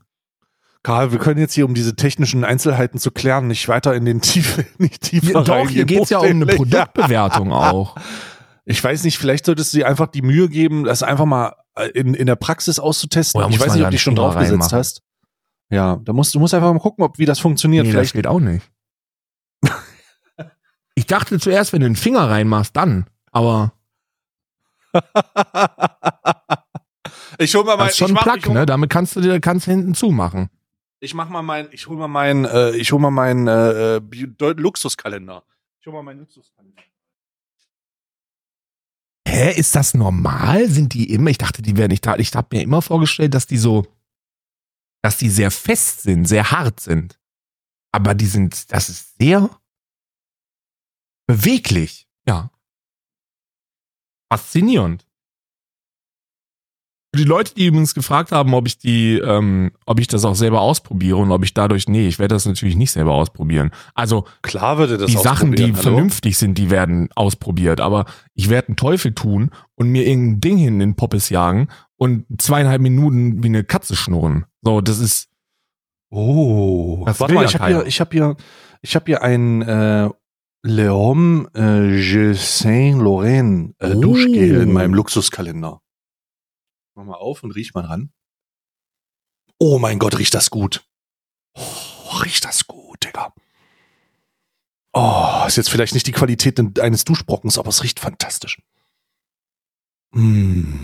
Karl, wir können jetzt hier, um diese technischen Einzelheiten zu klären, nicht weiter in den Tiefe, nicht tiefer Ja, doch, hier geht's ja um eine. Produktbewertung auch. Ich weiß nicht, vielleicht solltest du dir einfach die Mühe geben, das einfach mal äh, in, in der Praxis auszutesten. Oder ich weiß nicht, ob du dich schon draufgesetzt hast. Ja, da musst du musst einfach mal gucken, ob wie das funktioniert. Nee, das vielleicht geht auch nicht. Ich dachte zuerst, wenn du den Finger reinmachst, dann. Aber ich hol mal mein, das ist schon ein mach, Plug, hol, ne? Damit kannst du dir kannst du hinten zumachen. Ich mach mal mein, ich hol mal meinen, äh, ich hol mal meinen äh, äh, Luxuskalender. Ich hol mal meinen Luxuskalender. Hä, ist das normal? Sind die immer? Ich dachte, die wären nicht da. Ich habe mir immer vorgestellt, dass die so, dass die sehr fest sind, sehr hart sind. Aber die sind, das ist sehr beweglich. Ja. Faszinierend. Für die Leute, die übrigens gefragt haben, ob ich die, ähm, ob ich das auch selber ausprobiere und ob ich dadurch, nee, ich werde das natürlich nicht selber ausprobieren. Also Klar würde das die Sachen, die hallo? vernünftig sind, die werden ausprobiert. Aber ich werde einen Teufel tun und mir irgendein Ding hin in den Poppes jagen und zweieinhalb Minuten wie eine Katze schnurren. So, das ist, Oh, Das warte mal, ja ich habe hier, ich habe hier, ich habe hier ein äh, Le Homme äh, Je Saint Laurent äh, Oh. Duschgel in meinem Luxuskalender. Mach mal auf und riech mal dran. Oh mein Gott, riecht das gut. Oh, riecht das gut, Digga. Oh, ist jetzt vielleicht nicht die Qualität eines Duschbrockens, aber es riecht fantastisch. Mm.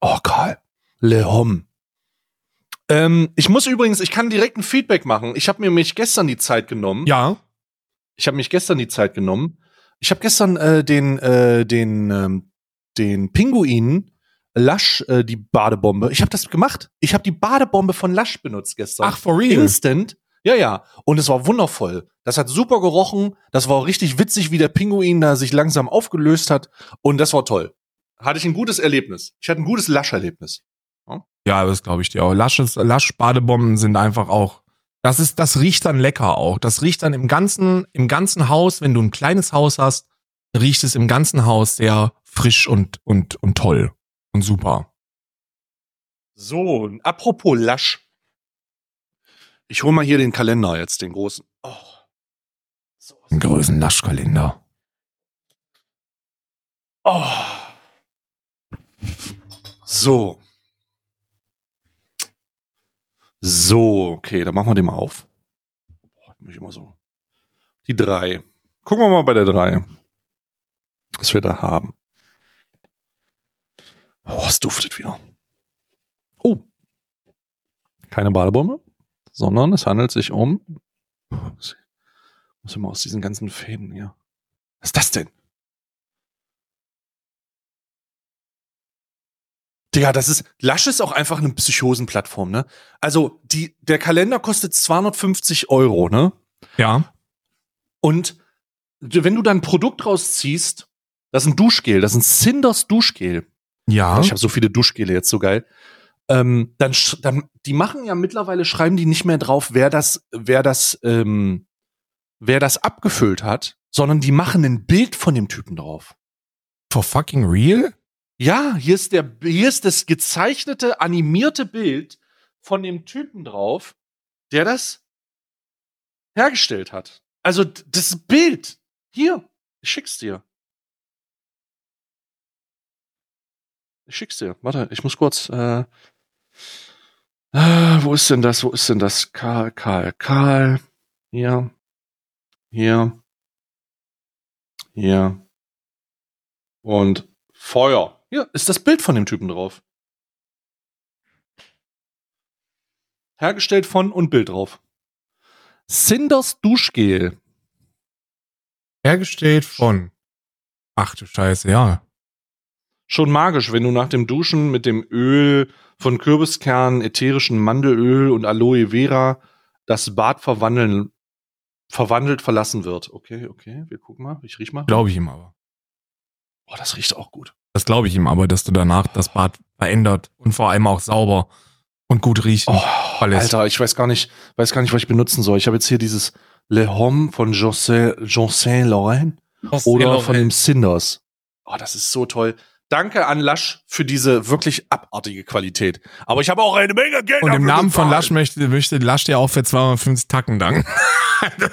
Oh, Karl. Le Homme. Ähm, ich muss übrigens, ich kann direkt ein Feedback machen. Ich habe mir mich gestern die Zeit genommen. ja, Ich habe mich gestern die Zeit genommen. Ich habe gestern äh, den äh, den ähm, den Pinguin Lush äh, die Badebombe. Ich habe das gemacht. Ich habe die Badebombe von Lush benutzt gestern. ach, for real. Instant. Ja, ja. Und es war wundervoll. Das hat super gerochen. Das war richtig witzig, wie der Pinguin da sich langsam aufgelöst hat. Und das war toll. Hatte ich ein gutes Erlebnis. Ich hatte ein gutes Lush-Erlebnis. Ja, das glaube ich dir auch. Lasches, Lasch-Badebomben sind einfach auch, das ist, das riecht dann lecker auch. Das riecht dann im ganzen, im ganzen Haus, wenn du ein kleines Haus hast, riecht es im ganzen Haus sehr frisch und, und, und toll und super. So, apropos Lasch. Ich hol mal hier den Kalender jetzt, den großen. Oh. So. Ein großen Laschkalender. Oh. So. So, okay, dann machen wir den mal auf. Boah, mich immer so. Die drei. Gucken wir mal bei der drei. Was wir da haben. Oh, es duftet wieder. Oh. Keine Badebombe, sondern es handelt sich um. Muss ich mal aus diesen ganzen Fäden hier. Was ist das denn? Digga, das ist, Lasch ist auch einfach eine Psychosenplattform, ne? Also, die, der Kalender kostet 250 Euro, ne? Ja. Und wenn du dann ein Produkt rausziehst, das ist ein Duschgel, das ist ein Cinders Duschgel. Ja. Ich habe so viele Duschgele jetzt so geil. Ähm, dann, dann, die machen ja mittlerweile, schreiben die nicht mehr drauf, wer das, wer das, ähm, wer das abgefüllt hat, sondern die machen ein Bild von dem Typen drauf. For fucking real? Ja, hier ist der, hier ist das gezeichnete, animierte Bild von dem Typen drauf, der das hergestellt hat. Also das Bild. Hier, ich schick's dir. Ich schick's dir. Warte, ich muss kurz. Äh, äh, wo ist denn das? Wo ist denn das? Karl, Karl, Karl. Hier. Hier. Hier. Und Feuer. Hier ist das Bild von dem Typen drauf. Hergestellt von und Bild drauf. Cinders Duschgel. Hergestellt von. Ach du Scheiße, ja. Schon magisch, wenn du nach dem Duschen mit dem Öl von Kürbiskernen, ätherischen Mandelöl und Aloe Vera das Bad verwandeln, verwandelt verlassen wird. Okay, okay, wir gucken mal. Ich riech mal. Glaube ich ihm aber. Oh, das riecht auch gut. Das glaube ich ihm aber, dass du danach das Bad verändert und vor allem auch sauber und gut riecht. Oh, Alles. Alter, ich weiß gar nicht, weiß gar nicht, was ich benutzen soll. Ich habe jetzt hier dieses Le Homme von José, Jean Saint Laurent oder von dem Cinders. Oh, das ist so toll. Danke an Lasch für diese wirklich abartige Qualität. Aber ich habe auch eine Menge Geld. Und im Namen von. Lasch möchte, möchte Lasch dir auch für 250 Tacken danken.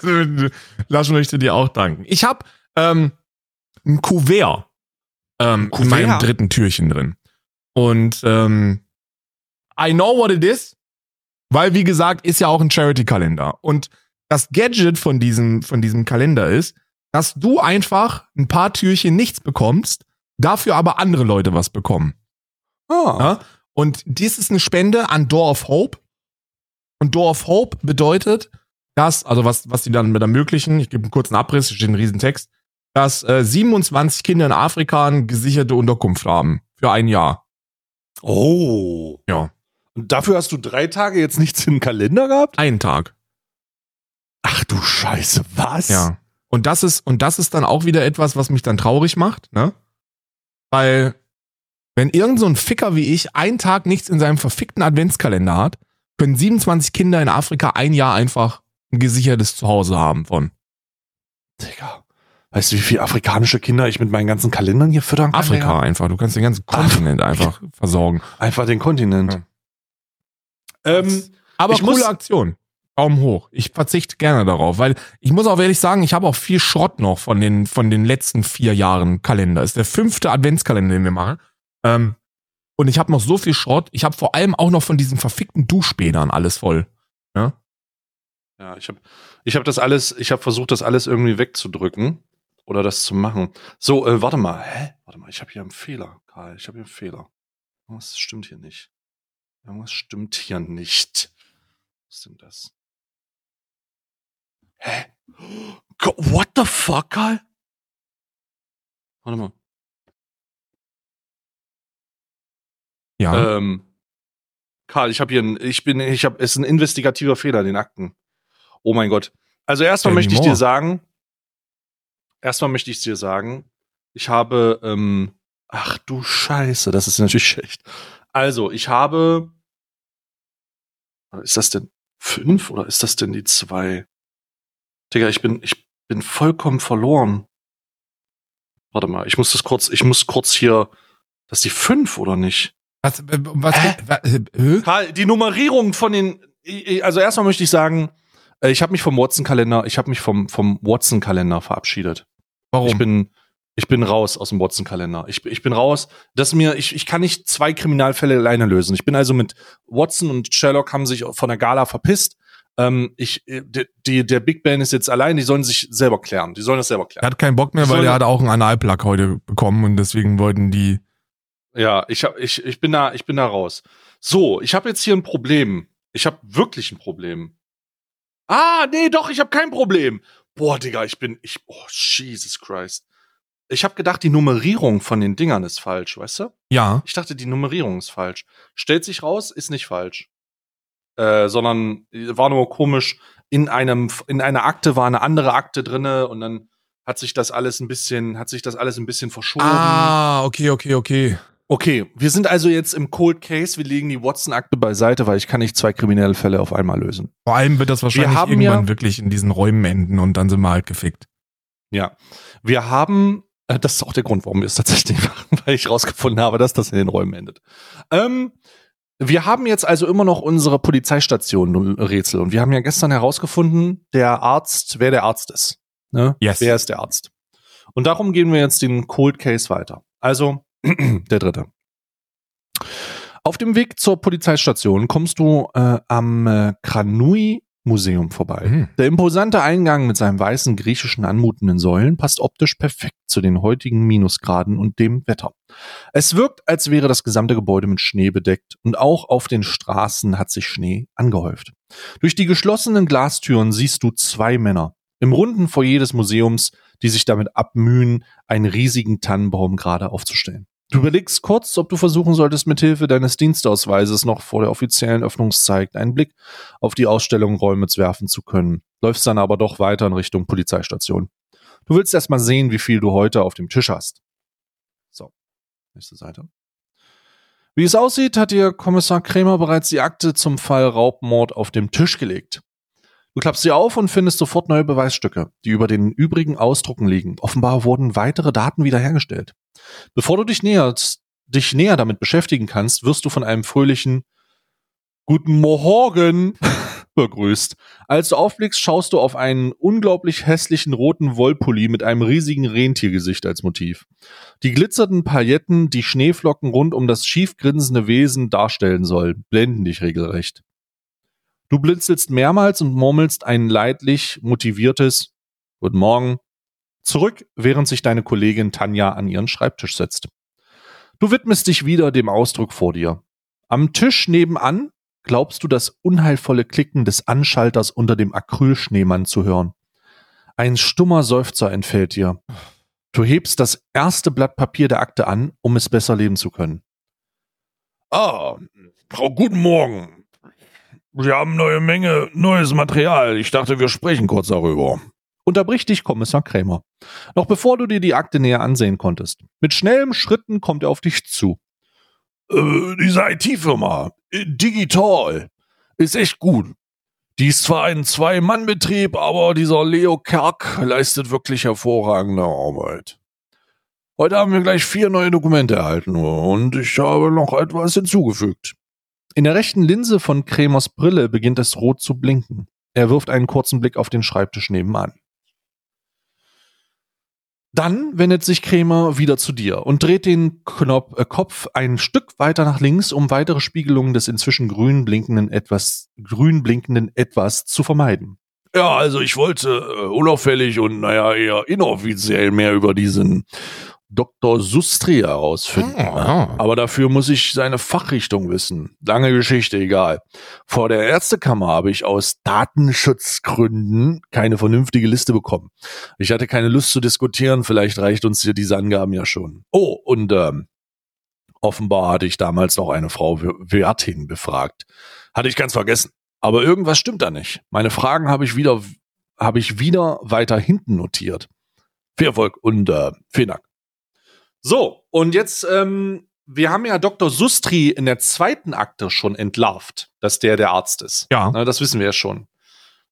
Lasch möchte dir auch danken. Ich habe ähm, ein Kuvert, ähm, Kuvert? in meinem dritten Türchen drin. Und ähm, I know what it is, weil wie gesagt, ist ja auch ein Charity-Kalender. Und das Gadget von diesem, von diesem Kalender ist, dass du einfach ein paar Türchen nichts bekommst, dafür aber andere Leute was bekommen. Ah. Ja? Und dies ist eine Spende an Door of Hope. Und Door of Hope bedeutet, dass, also was, was die dann mit ermöglichen, ich gebe einen kurzen Abriss, steht ein Riesentext, dass äh, 27 Kinder in Afrika eine gesicherte Unterkunft haben. Für ein Jahr. Oh. Ja. Und dafür hast du drei Tage jetzt nichts im Kalender gehabt? Einen Tag. Ach du Scheiße, was? Ja. Und das ist, und das ist dann auch wieder etwas, was mich dann traurig macht, ne? Weil, wenn irgend so ein Ficker wie ich einen Tag nichts in seinem verfickten Adventskalender hat, können 27 Kinder in Afrika ein Jahr einfach ein gesichertes Zuhause haben von. Digga. Weißt du, wie viele afrikanische Kinder ich mit meinen ganzen Kalendern hier füttern kann? Afrika Digga? einfach. Du kannst den ganzen Kontinent einfach versorgen. Einfach den Kontinent. Ja. Ähm, Aber Ich coole muss- Aktion. Daumen hoch. Ich verzichte gerne darauf, weil ich muss auch ehrlich sagen, ich habe auch viel Schrott noch von den, von den letzten vier Jahren Kalender. Ist der fünfte Adventskalender, den wir machen. Ähm, und ich habe noch so viel Schrott. Ich habe vor allem auch noch von diesen verfickten Duschbädern alles voll. ja, ich habe ich hab das alles, ich habe versucht, das alles irgendwie wegzudrücken oder das zu machen. So, äh, warte mal. Hä? Warte mal, ich habe hier einen Fehler, Karl. Ich habe hier einen Fehler. Irgendwas stimmt hier nicht. Irgendwas stimmt hier nicht. Was ist denn das? Hä? What the fuck, Karl? Warte mal. Ja. Ähm, Karl, ich habe hier ein, ich bin, ich habe, es ist ein investigativer Fehler in den Akten. Oh mein Gott. Also erstmal möchte ich dir sagen, erstmal möchte ich dir sagen, ich habe, ähm, ach du Scheiße, das ist natürlich schlecht. Also, ich habe, ist das denn fünf oder ist das denn die zwei? Digga, ich bin, ich bin vollkommen verloren. Warte mal, ich muss das kurz, ich muss kurz hier, das ist die fünf oder nicht? was, äh, was, äh, hä? Karl, die Nummerierung von den, also erstmal möchte ich sagen, äh, ich habe mich vom Watson-Kalender, ich habe mich vom, vom Watson-Kalender verabschiedet. Warum? Ich bin, ich bin raus aus dem Watson-Kalender. Ich, ich bin raus, dass mir, ich, ich kann nicht zwei Kriminalfälle alleine lösen. Ich bin also mit Watson und Sherlock haben sich von der Gala verpisst. Ähm, ich, äh, die, der Big Ben ist jetzt allein, die sollen sich selber klären. Die sollen das selber er klären. hat keinen Bock mehr, weil er hat auch einen Analplug heute bekommen und deswegen wollten die. Ja, ich hab, ich, ich bin da, ich bin da raus. So, ich habe jetzt hier ein Problem. Ich habe wirklich ein Problem. Ah, nee, doch, ich habe kein Problem. Boah, Digga, ich bin, ich, oh, Jesus Christ. Ich habe gedacht, die Nummerierung von den Dingern ist falsch, weißt du? Ja. Ich dachte, die Nummerierung ist falsch. Stellt sich raus, ist nicht falsch. Äh, sondern war nur komisch. In einem, in einer Akte war eine andere Akte drinne und dann hat sich das alles ein bisschen, hat sich das alles ein bisschen verschoben. Ah, okay, okay, okay. Okay, wir sind also jetzt im Cold Case. Wir legen die Watson-Akte beiseite, weil ich kann nicht zwei kriminelle Fälle auf einmal lösen. Vor allem wird das wahrscheinlich haben irgendwann ja- wirklich in diesen Räumen enden und dann sind wir halt gefickt. Ja, wir haben, äh, das ist auch der Grund, warum wir es tatsächlich machen, weil ich rausgefunden habe, dass das in den Räumen endet. Ähm, wir haben jetzt also immer noch unsere Polizeistation-Rätsel und wir haben ja gestern herausgefunden, der Arzt, wer der Arzt ist. Ne? Yes. Wer ist der Arzt? Und darum gehen wir jetzt den Cold Case weiter. Also, der dritte. Auf dem Weg zur Polizeistation kommst du äh, am äh, Kranui Museum vorbei. Mhm. Der imposante Eingang mit seinen weißen griechischen anmutenden Säulen passt optisch perfekt zu den heutigen Minusgraden und dem Wetter. Es wirkt, als wäre das gesamte Gebäude mit Schnee bedeckt und auch auf den Straßen hat sich Schnee angehäuft. Durch die geschlossenen Glastüren siehst du zwei Männer im runden Foyer des Museums, die sich damit abmühen, einen riesigen Tannenbaum gerade aufzustellen. Du überlegst kurz, ob du versuchen solltest, mithilfe deines Dienstausweises noch vor der offiziellen Öffnungszeit einen Blick auf die Ausstellung Räumitz werfen zu können. Läufst dann aber doch weiter in Richtung Polizeistation. Du willst erst mal sehen, wie viel du heute auf dem Tisch hast. So, nächste Seite. Wie es aussieht, hat dir Kommissar Krämer bereits die Akte zum Fall Raubmord auf dem Tisch gelegt. Du klappst sie auf und findest sofort neue Beweisstücke, die über den übrigen Ausdrucken liegen. Offenbar wurden weitere Daten wiederhergestellt. Bevor du dich näher, dich näher damit beschäftigen kannst, wirst du von einem fröhlichen Guten Morgen begrüßt. Als du aufblickst, schaust du auf einen unglaublich hässlichen roten Wollpulli mit einem riesigen Rentiergesicht als Motiv. Die glitzernden Pailletten, die Schneeflocken rund um das schief grinsende Wesen darstellen soll, blenden dich regelrecht. Du blinzelst mehrmals und murmelst ein leidlich motiviertes Guten Morgen zurück, während sich deine Kollegin Tanja an ihren Schreibtisch setzt. Du widmest dich wieder dem Ausdruck vor dir. Am Tisch nebenan glaubst du das unheilvolle Klicken des Anschalters unter dem Acrylschneemann zu hören. Ein stummer Seufzer entfällt dir. Du hebst das erste Blatt Papier der Akte an, um es besser leben zu können. Ah, Frau, guten Morgen. Wir haben neue Menge, neues Material. Ich dachte, wir sprechen kurz darüber. Unterbricht dich Kommissar Krämer. Noch bevor du dir die Akte näher ansehen konntest. Mit schnellen Schritten kommt er auf dich zu. Äh, diese IT-Firma, äh, Digital, ist echt gut. Die ist zwar ein Zwei-Mann-Betrieb, aber dieser Leo Kerk leistet wirklich hervorragende Arbeit. Heute haben wir gleich vier neue Dokumente erhalten und ich habe noch etwas hinzugefügt. In der rechten Linse von Kremers Brille beginnt es rot zu blinken. Er wirft einen kurzen Blick auf den Schreibtisch nebenan. Dann wendet sich Krämer wieder zu dir und dreht den Knopf, äh, Kopf ein Stück weiter nach links, um weitere Spiegelungen des inzwischen grün blinkenden etwas, grün blinkenden etwas zu vermeiden. Ja, also ich wollte äh, unauffällig und naja eher inoffiziell mehr über diesen Dr. Sustri herausfinden. Ah. Aber dafür muss ich seine Fachrichtung wissen. Lange Geschichte, egal. Vor der Ärztekammer habe ich aus Datenschutzgründen keine vernünftige Liste bekommen. Ich hatte keine Lust zu diskutieren, vielleicht reicht uns hier diese Angaben ja schon. Oh, und ähm, offenbar hatte ich damals noch eine Frau Wertin befragt. Hatte ich ganz vergessen. Aber irgendwas stimmt da nicht. Meine Fragen habe ich wieder, habe ich wieder weiter hinten notiert. Viel Erfolg und äh, vielen Dank. So, und jetzt, ähm, wir haben ja Dr. Sustri in der zweiten Akte schon entlarvt, dass der der Arzt ist. Ja. Na, das wissen wir ja schon.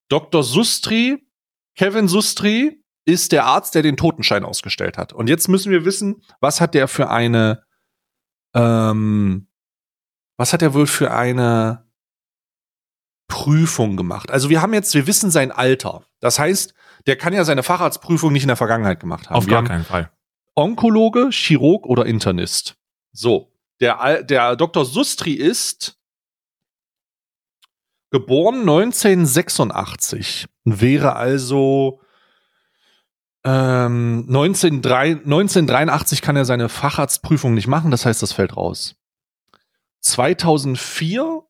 Dr. Sustri, Kevin Sustri, ist der Arzt, der den Totenschein ausgestellt hat. Und jetzt müssen wir wissen, was hat der für eine, ähm, was hat er wohl für eine Prüfung gemacht? Also wir haben jetzt, wir wissen sein Alter. Das heißt, der kann ja seine Facharztprüfung nicht in der Vergangenheit gemacht haben. Auf wir gar haben, keinen Fall. Onkologe, Chirurg oder Internist. So, der, der Dr. Sustri ist geboren 1986, wäre also ähm, 1903 1983 kann er seine Facharztprüfung nicht machen, das heißt, das fällt raus. 2004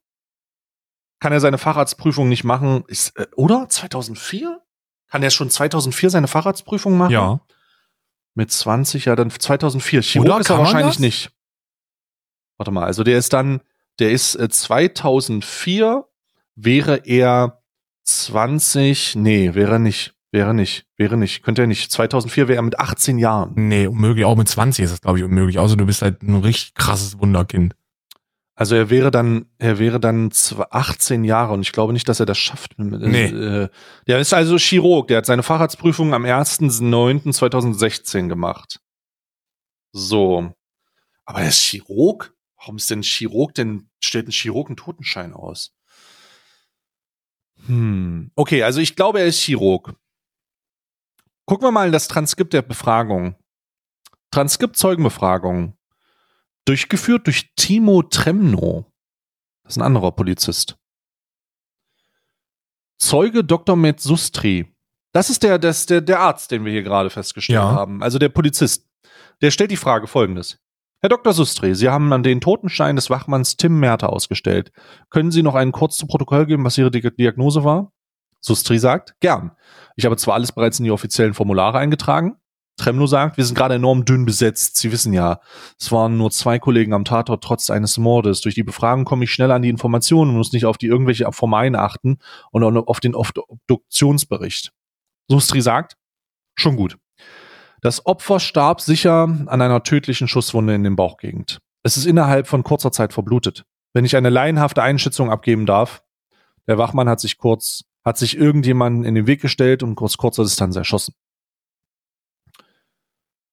kann er seine Facharztprüfung nicht machen, ist, äh, oder? 2004? Kann er schon 2004 seine Facharztprüfung machen? Ja. Mit 20, ja, dann 2004. Chirurg Oder ist er wahrscheinlich das? nicht. Warte mal, also der ist dann, der ist äh, 2004, wäre er 20, nee, wäre er nicht, wäre nicht, wäre nicht, könnte er nicht. 2004 wäre er mit 18 Jahren. Nee, unmöglich. Auch mit 20 ist das, glaube ich, unmöglich. Außer du bist halt ein richtig krasses Wunderkind. Also er wäre dann, er wäre dann zw- 18 Jahre und ich glaube nicht, dass er das schafft. Nee. Äh, der ist also Chirurg, der hat seine Facharztprüfung am 1.9.2016 gemacht. So. Aber er ist Chirurg? Warum ist denn ein Chirurg denn, stellt ein Chirurg einen Totenschein aus? Hm. Okay, also ich glaube, er ist Chirurg. Gucken wir mal in das Transkript der Befragung. Transkript Zeugenbefragung. Durchgeführt durch Timo Tremno. Das ist ein anderer Polizist. Zeuge Dr. Metzustri. Das ist der, das, der, der Arzt, den wir hier gerade festgestellt Ja. haben. Also der Polizist. Der stellt die Frage folgendes. Herr Dr. Sustri, Sie haben an den Totenschein des Wachmanns Tim Merter ausgestellt. Können Sie noch einen kurz zu Protokoll geben, was Ihre Di- Diagnose war? Sustri sagt, gern. Ich habe zwar alles bereits in die offiziellen Formulare eingetragen. Tremno sagt, wir sind gerade enorm dünn besetzt. Sie wissen ja, es waren nur zwei Kollegen am Tatort trotz eines Mordes. Durch die Befragung komme ich schnell an die Informationen und muss nicht auf die irgendwelche Formalien achten und auf den Obduktionsbericht. Sustri sagt, schon gut. Das Opfer starb sicher an einer tödlichen Schusswunde in den Bauchgegend. Es ist innerhalb von kurzer Zeit verblutet. Wenn ich eine laienhafte Einschätzung abgeben darf, der Wachmann hat sich kurz, hat sich irgendjemand in den Weg gestellt und kurz kurzer Distanz erschossen.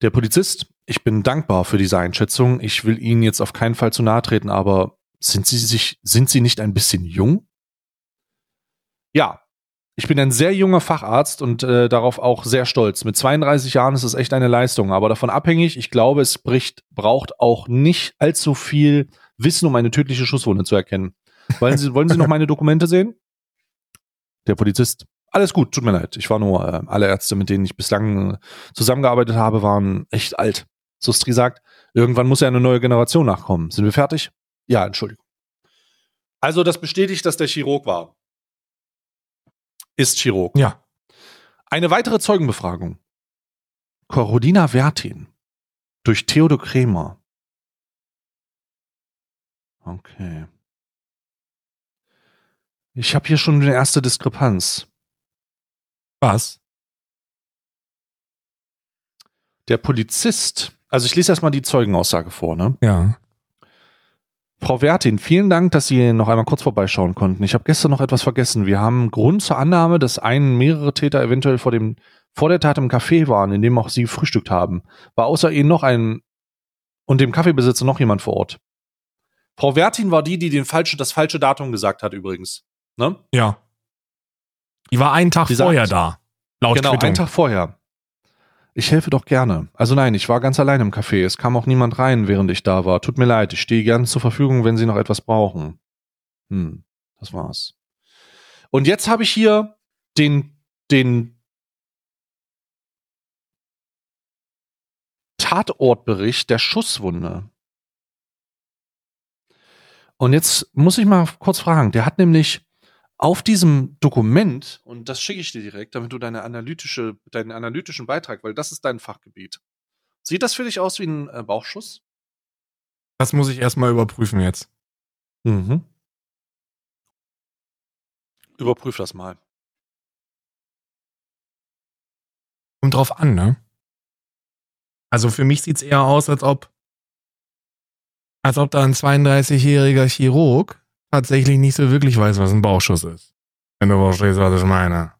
Der Polizist, ich bin dankbar für diese Einschätzung. Ich will Ihnen jetzt auf keinen Fall zu nahe treten, aber sind Sie sich, sind Sie nicht ein bisschen jung? Ja, ich bin ein sehr junger Facharzt und äh, darauf auch sehr stolz. Mit 32 Jahren ist es echt eine Leistung, aber davon abhängig, ich glaube, es bricht, braucht auch nicht allzu viel Wissen, um eine tödliche Schusswunde zu erkennen. Wollen Sie, wollen Sie noch meine Dokumente sehen? Der Polizist. Alles gut, tut mir leid. Ich war nur, äh, alle Ärzte, mit denen ich bislang äh, zusammengearbeitet habe, waren echt alt. Sustri sagt, irgendwann muss ja eine neue Generation nachkommen. Sind wir fertig? Ja, Entschuldigung. Also, das bestätigt, dass der Chirurg war. Ist Chirurg. Ja. Eine weitere Zeugenbefragung. Corodina Vertin durch Theodor Kremer. Okay. Ich habe hier schon eine erste Diskrepanz. Was? Der Polizist, also ich lese erstmal die Zeugenaussage vor, ne? Ja. Frau Wertin, vielen Dank, dass Sie noch einmal kurz vorbeischauen konnten. Ich habe gestern noch etwas vergessen. Wir haben Grund zur Annahme, dass einen mehrere Täter eventuell vor, dem, vor der Tat im Café waren, in dem auch Sie frühstückt haben. War außer Ihnen noch ein und dem Kaffeebesitzer noch jemand vor Ort? Frau Wertin war die, die den falsche, das falsche Datum gesagt hat übrigens. Ne? Ja. Die war einen Tag vorher da. Laut genau, Quittung. einen Tag vorher. Ich helfe doch gerne. Also nein, ich war ganz allein im Café. Es kam auch niemand rein, während ich da war. Tut mir leid, ich stehe gerne zur Verfügung, wenn Sie noch etwas brauchen. Hm, das war's. Und jetzt habe ich hier den, den Tatortbericht der Schusswunde. Und jetzt muss ich mal kurz fragen, der hat nämlich auf diesem Dokument, und das schicke ich dir direkt, damit du deine analytische, deinen analytischen Beitrag, weil das ist dein Fachgebiet. Sieht das für dich aus wie ein äh, Bauchschuss? Das muss ich erstmal überprüfen jetzt. Mhm. Überprüf das mal. Kommt drauf an, ne? Also für mich sieht's eher aus, als ob als ob da ein 32-jähriger Chirurg tatsächlich nicht so wirklich weiß, was ein Bauchschuss ist. Wenn du verstehst, was ich meine.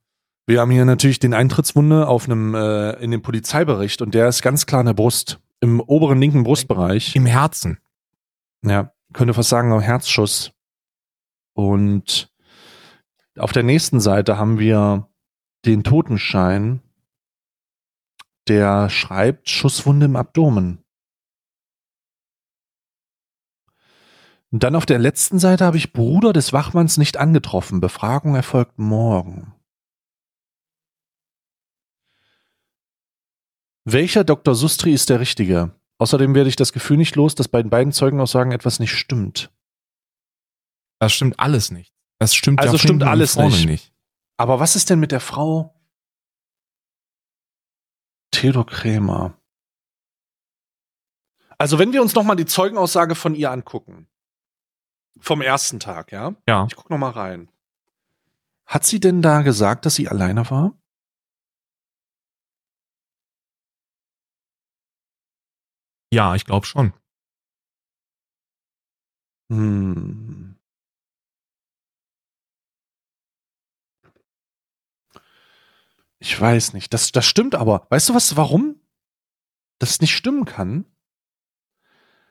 Wir haben hier natürlich den Eintrittswunde auf einem, äh, in dem Polizeibericht und der ist ganz klar in der Brust, im oberen linken Brustbereich. Im Herzen. Ja, könnte fast sagen, Herzschuss. Und auf der nächsten Seite haben wir den Totenschein, der schreibt Schusswunde im Abdomen. Und dann auf der letzten Seite habe ich Bruder des Wachmanns nicht angetroffen. Befragung erfolgt morgen. Welcher Dr. Sustri ist der Richtige? Außerdem werde ich das Gefühl nicht los, dass bei den beiden Zeugenaussagen etwas nicht stimmt. Das stimmt alles nicht. Das stimmt Also ja stimmt alles nicht. nicht. Aber was ist denn mit der Frau Theodor Krämer? Also wenn wir uns noch mal die Zeugenaussage von ihr angucken, vom ersten Tag, ja? Ja. Ich guck noch mal rein. Hat sie denn da gesagt, dass sie alleine war? Ja, ich glaube schon. Hm. Ich weiß nicht. Das, das stimmt aber. Weißt du was, warum das nicht stimmen kann?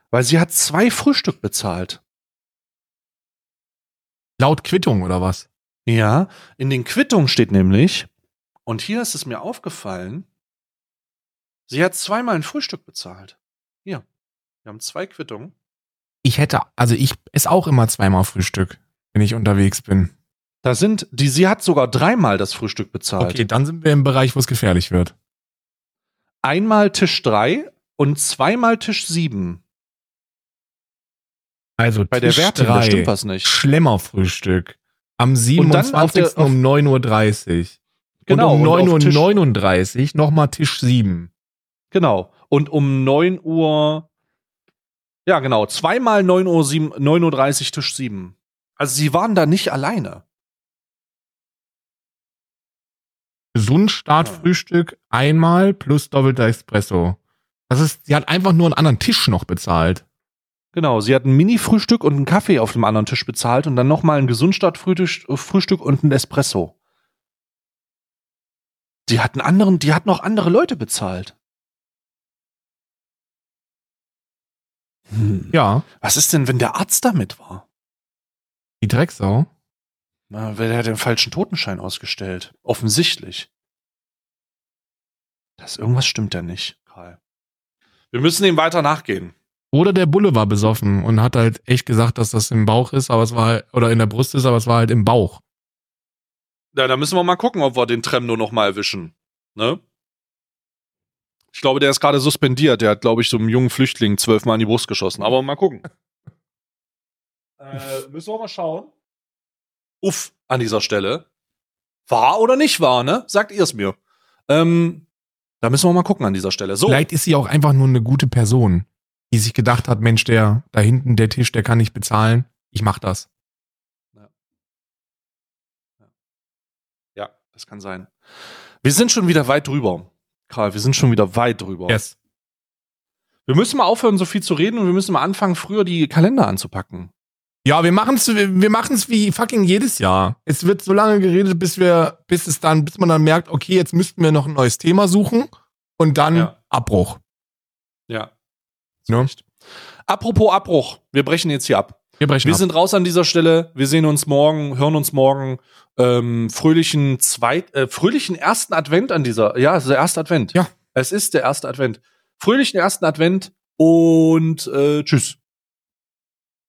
Weil sie hat zwei Frühstück bezahlt. Laut Quittung oder was? Ja, in den Quittungen steht nämlich, und hier ist es mir aufgefallen, sie hat zweimal ein Frühstück bezahlt. Hier, wir haben zwei Quittungen. Ich hätte, also ich esse auch immer zweimal Frühstück, wenn ich unterwegs bin. Da sind, die, sie hat sogar dreimal das Frühstück bezahlt. Okay, dann sind wir im Bereich, wo es gefährlich wird. Einmal Tisch drei und zweimal Tisch sieben. Also Bei der Tisch Wertin, da drei, stimmt was nicht. Schlemmerfrühstück. Am Und dann auf 27. der- auf- um 9.30 Uhr. Genau, Und um und auf Tisch- 9.39 Uhr nochmal Tisch 7. Genau. Und um 9 Uhr, ja genau, zweimal 9 Uhr, sieben, 9.30 Uhr Tisch sieben. Also sie waren da nicht alleine. Gesund-Startfrühstück einmal plus doppelter Espresso. Das ist, sie hat einfach nur einen anderen Tisch noch bezahlt. Genau, sie hat ein Mini-Frühstück und einen Kaffee auf dem anderen Tisch bezahlt und dann nochmal ein Gesundstart-Frühstück Frühstück und ein Espresso. die hatten anderen, die hatten auch andere Leute bezahlt. Hm. Ja, Was ist denn, wenn der Arzt damit war? die Drecksau. Na, wer hat den falschen Totenschein ausgestellt? Offensichtlich. Das irgendwas stimmt ja nicht, Karl. Wir müssen ihm weiter nachgehen. Oder der Bulle war besoffen und hat halt echt gesagt, dass das im Bauch ist, aber es war halt, oder in der Brust ist, aber es war halt im Bauch. Ja, da müssen wir mal gucken, ob wir den Tremno noch mal erwischen. Ne? Ich glaube, der ist gerade suspendiert. Der hat, glaube ich, so einem jungen Flüchtling zwölfmal in die Brust geschossen. Aber mal gucken. äh, müssen wir mal schauen. Uff, an dieser Stelle. War oder nicht war, ne? Sagt ihr es mir. Ähm, da müssen wir mal gucken an dieser Stelle. So. Vielleicht ist sie auch einfach nur eine gute Person, die sich gedacht hat, Mensch, der da hinten, der Tisch, der kann nicht bezahlen. Ich mach das. Ja, das kann sein. Wir sind schon wieder weit drüber. Karl, wir sind schon wieder weit drüber. Yes. Wir müssen mal aufhören, so viel zu reden und wir müssen mal anfangen, früher die Kalender anzupacken. Ja, wir machen's, wir machen's wie fucking jedes Jahr. Es wird so lange geredet, bis wir, bis es dann, bis man dann merkt, okay, jetzt müssten wir noch ein neues Thema suchen und dann Ja. Abbruch. Ja. Ne? Apropos Abbruch, wir brechen jetzt hier ab. Wir brechen Wir ab. sind raus an dieser Stelle. Wir sehen uns morgen, hören uns morgen. Ähm, fröhlichen zweit, äh, fröhlichen ersten Advent an dieser. Ja, es ist der erste Advent. Ja. Es ist der erste Advent. Fröhlichen ersten Advent und äh, tschüss.